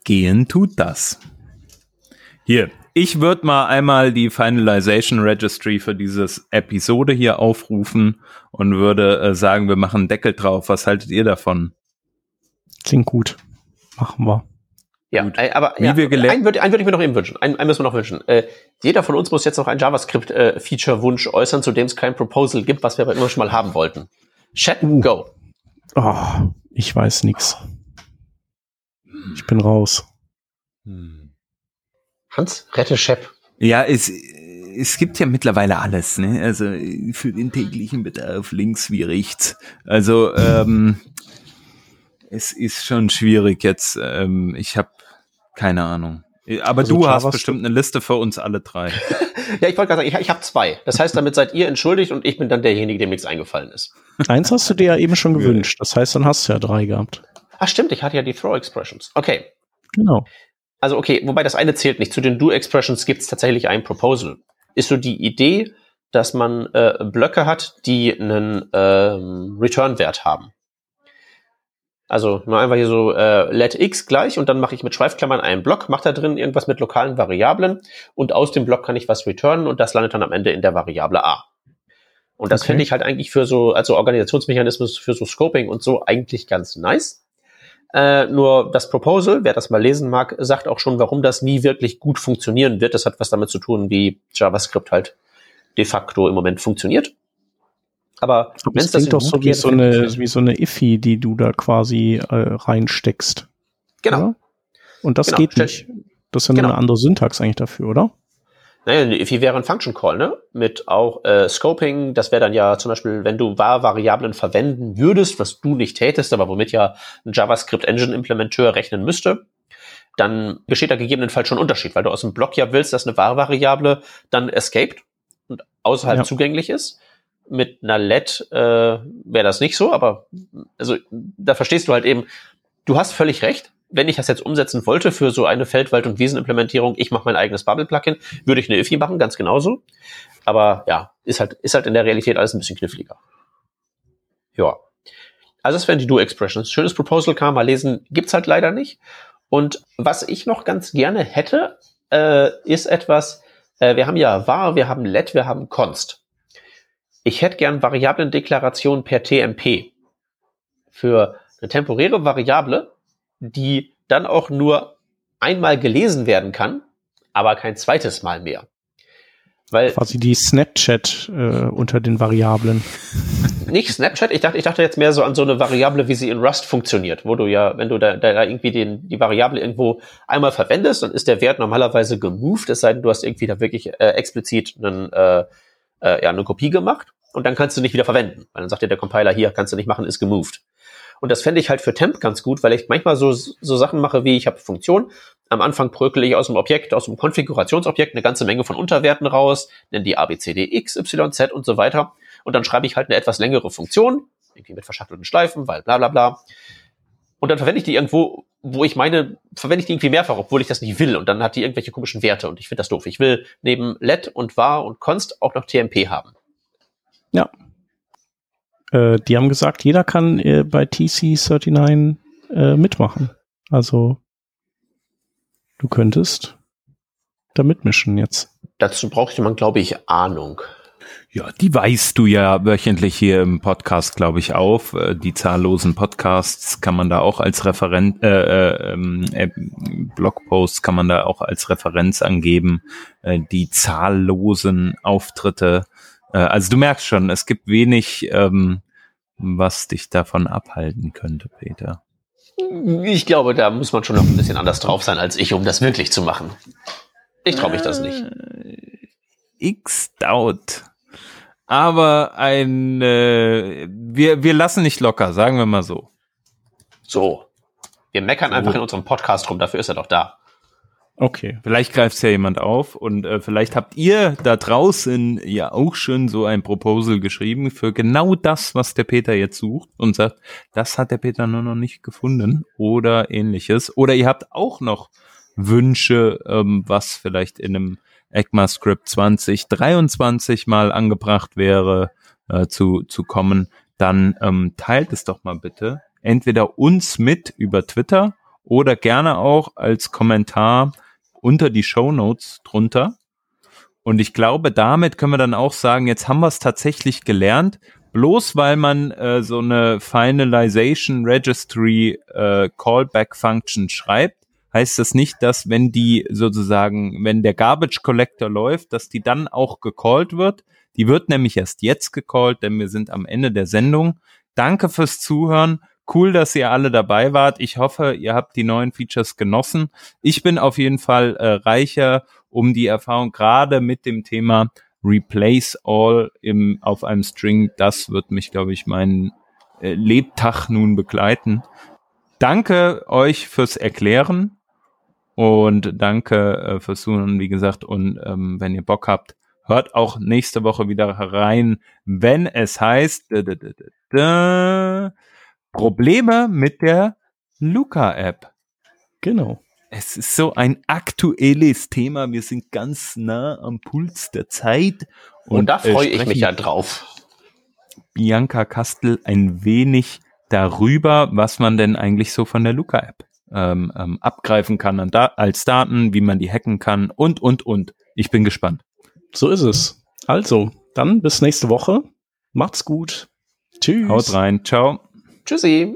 Gehen tut das. Hier, ich würde mal einmal die Finalization Registry für dieses Episode hier aufrufen und würde äh, sagen, wir machen einen Deckel drauf. Was haltet ihr davon? Klingt gut. Machen wir. Ja, gut. Äh, aber Wie ja, wir einen würde würd ich mir noch eben wünschen. Einen, einen müssen wir noch wünschen. Äh, jeder von uns muss jetzt noch einen JavaScript-Feature-Wunsch äh, äußern, zu dem es kein Proposal gibt, was wir aber immer schon mal haben wollten. Chat, uh. go. Oh, ich weiß nix. Ich bin raus. Hans, rette Shep. Ja, es, es gibt ja mittlerweile alles, ne? Also für den täglichen Bedarf links wie rechts. Also ähm, es ist schon schwierig jetzt. Ähm, ich habe keine Ahnung. Aber also du hast bestimmt eine Liste für uns alle drei. <laughs> ja, ich wollte gerade sagen, ich, ich habe zwei. Das heißt, damit seid ihr entschuldigt und ich bin dann derjenige, dem nichts eingefallen ist. Eins hast du dir ja eben schon gewünscht. Das heißt, dann hast du ja drei gehabt. Ach stimmt, ich hatte ja die Throw Expressions. Okay. Genau also okay, wobei das eine zählt nicht. Zu den Do-Expressions gibt es tatsächlich ein Proposal. Ist so die Idee, dass man äh, Blöcke hat, die einen ähm, Return-Wert haben. Also nur einfach hier so äh, let x gleich und dann mache ich mit Schweifklammern einen Block, mache da drin irgendwas mit lokalen Variablen und aus dem Block kann ich was returnen und das landet dann am Ende in der Variable a. Und das okay. finde ich halt eigentlich für so, also Organisationsmechanismus für so Scoping und so eigentlich ganz nice. Äh, nur das Proposal, wer das mal lesen mag, sagt auch schon, warum das nie wirklich gut funktionieren wird. Das hat was damit zu tun, wie JavaScript halt de facto im Moment funktioniert. Aber wenn es das doch so wie so eine wie so eine IFI, die du da quasi äh, reinsteckst. Genau. Ja? Und das genau. geht nicht. Das ist ja genau. eine andere Syntax eigentlich dafür, oder? Naja, eine IFI wäre ein Function Call, ne? Mit auch äh, Scoping. Das wäre dann ja zum Beispiel, wenn du var-Variablen verwenden würdest, was du nicht tätest, aber womit ja ein JavaScript-Engine-Implementeur rechnen müsste, dann besteht da gegebenenfalls schon ein Unterschied, weil du aus dem Block ja willst, dass eine var-Variable dann escaped und außerhalb ja. zugänglich ist. Mit einer LED äh, wäre das nicht so, aber also da verstehst du halt eben, du hast völlig recht wenn ich das jetzt umsetzen wollte für so eine Feldwald- und Wiesenimplementierung, ich mache mein eigenes Bubble-Plugin, würde ich eine IFI machen, ganz genauso. Aber ja, ist halt, ist halt in der Realität alles ein bisschen kniffliger. Ja. Also das wären die Do-Expressions. Schönes Proposal man mal lesen, gibt's halt leider nicht. Und was ich noch ganz gerne hätte, äh, ist etwas, äh, wir haben ja var, wir haben let, wir haben const. Ich hätte gern Variablendeklaration per TMP. Für eine temporäre Variable die dann auch nur einmal gelesen werden kann, aber kein zweites Mal mehr. Weil Quasi die Snapchat äh, unter den Variablen. <laughs> Nicht Snapchat, ich dachte, ich dachte jetzt mehr so an so eine Variable, wie sie in Rust funktioniert, wo du ja, wenn du da, da irgendwie den, die Variable irgendwo einmal verwendest, dann ist der Wert normalerweise gemoved, es sei denn, du hast irgendwie da wirklich äh, explizit einen, äh, äh, ja, eine Kopie gemacht und dann kannst du nicht wieder verwenden. Weil dann sagt dir der Compiler, hier kannst du nicht machen, ist gemoved. Und das fände ich halt für Temp ganz gut, weil ich manchmal so, so Sachen mache, wie ich habe Funktion. Am Anfang brökel ich aus dem Objekt, aus dem Konfigurationsobjekt eine ganze Menge von Unterwerten raus, nenne die ABCD, X, Y, Z und so weiter. Und dann schreibe ich halt eine etwas längere Funktion, irgendwie mit verschachtelten Schleifen, weil bla bla bla. Und dann verwende ich die irgendwo, wo ich meine, verwende ich die irgendwie mehrfach, obwohl ich das nicht will. Und dann hat die irgendwelche komischen Werte und ich finde das doof. Ich will neben let und var und const auch noch TMP haben. Ja, äh, die haben gesagt, jeder kann äh, bei TC39 äh, mitmachen. Also du könntest da mitmischen jetzt. Dazu brauchte man, glaube ich, Ahnung. Ja, die weißt du ja wöchentlich hier im Podcast, glaube ich, auf. Äh, die zahllosen Podcasts kann man da auch als Referent, äh, ähm, äh, Blogposts kann man da auch als Referenz angeben. Äh, die zahllosen Auftritte äh, also du merkst schon, es gibt wenig, ähm, was dich davon abhalten könnte, Peter. Ich glaube, da muss man schon noch ein bisschen anders drauf sein als ich, um das wirklich zu machen. Ich traue mich das nicht. Äh, X-Doubt. Aber ein, äh, wir, wir lassen nicht locker, sagen wir mal so. So. Wir meckern einfach in unserem Podcast rum, dafür ist er doch da. Okay. Vielleicht greift es ja jemand auf und äh, vielleicht habt ihr da draußen ja auch schon so ein Proposal geschrieben für genau das, was der Peter jetzt sucht und sagt, das hat der Peter nur noch nicht gefunden oder ähnliches. Oder ihr habt auch noch Wünsche, ähm, was vielleicht in einem ECMAScript 2023 mal angebracht wäre, äh, zu, zu kommen, dann ähm, teilt es doch mal bitte. Entweder uns mit über Twitter oder gerne auch als Kommentar unter die Show Notes drunter. Und ich glaube, damit können wir dann auch sagen, jetzt haben wir es tatsächlich gelernt. Bloß weil man äh, so eine Finalization Registry äh, Callback Function schreibt, heißt das nicht, dass wenn die sozusagen, wenn der Garbage Collector läuft, dass die dann auch gecallt wird. Die wird nämlich erst jetzt gecallt, denn wir sind am Ende der Sendung. Danke fürs Zuhören. Cool, dass ihr alle dabei wart. Ich hoffe, ihr habt die neuen Features genossen. Ich bin auf jeden Fall äh, reicher um die Erfahrung gerade mit dem Thema Replace All im, auf einem String. Das wird mich, glaube ich, meinen äh, Lebtag nun begleiten. Danke euch fürs Erklären und danke äh, fürs Zuhören, wie gesagt. Und ähm, wenn ihr Bock habt, hört auch nächste Woche wieder rein, wenn es heißt. Da, da, da, Probleme mit der Luca-App. Genau. Es ist so ein aktuelles Thema. Wir sind ganz nah am Puls der Zeit. Und, und da freue äh, ich mich ja drauf. Bianca Kastel ein wenig darüber, was man denn eigentlich so von der Luca-App ähm, ähm, abgreifen kann da als Daten, wie man die hacken kann und, und, und. Ich bin gespannt. So ist es. Also, dann bis nächste Woche. Macht's gut. Tschüss. Haut rein. Ciao. Tschüssi.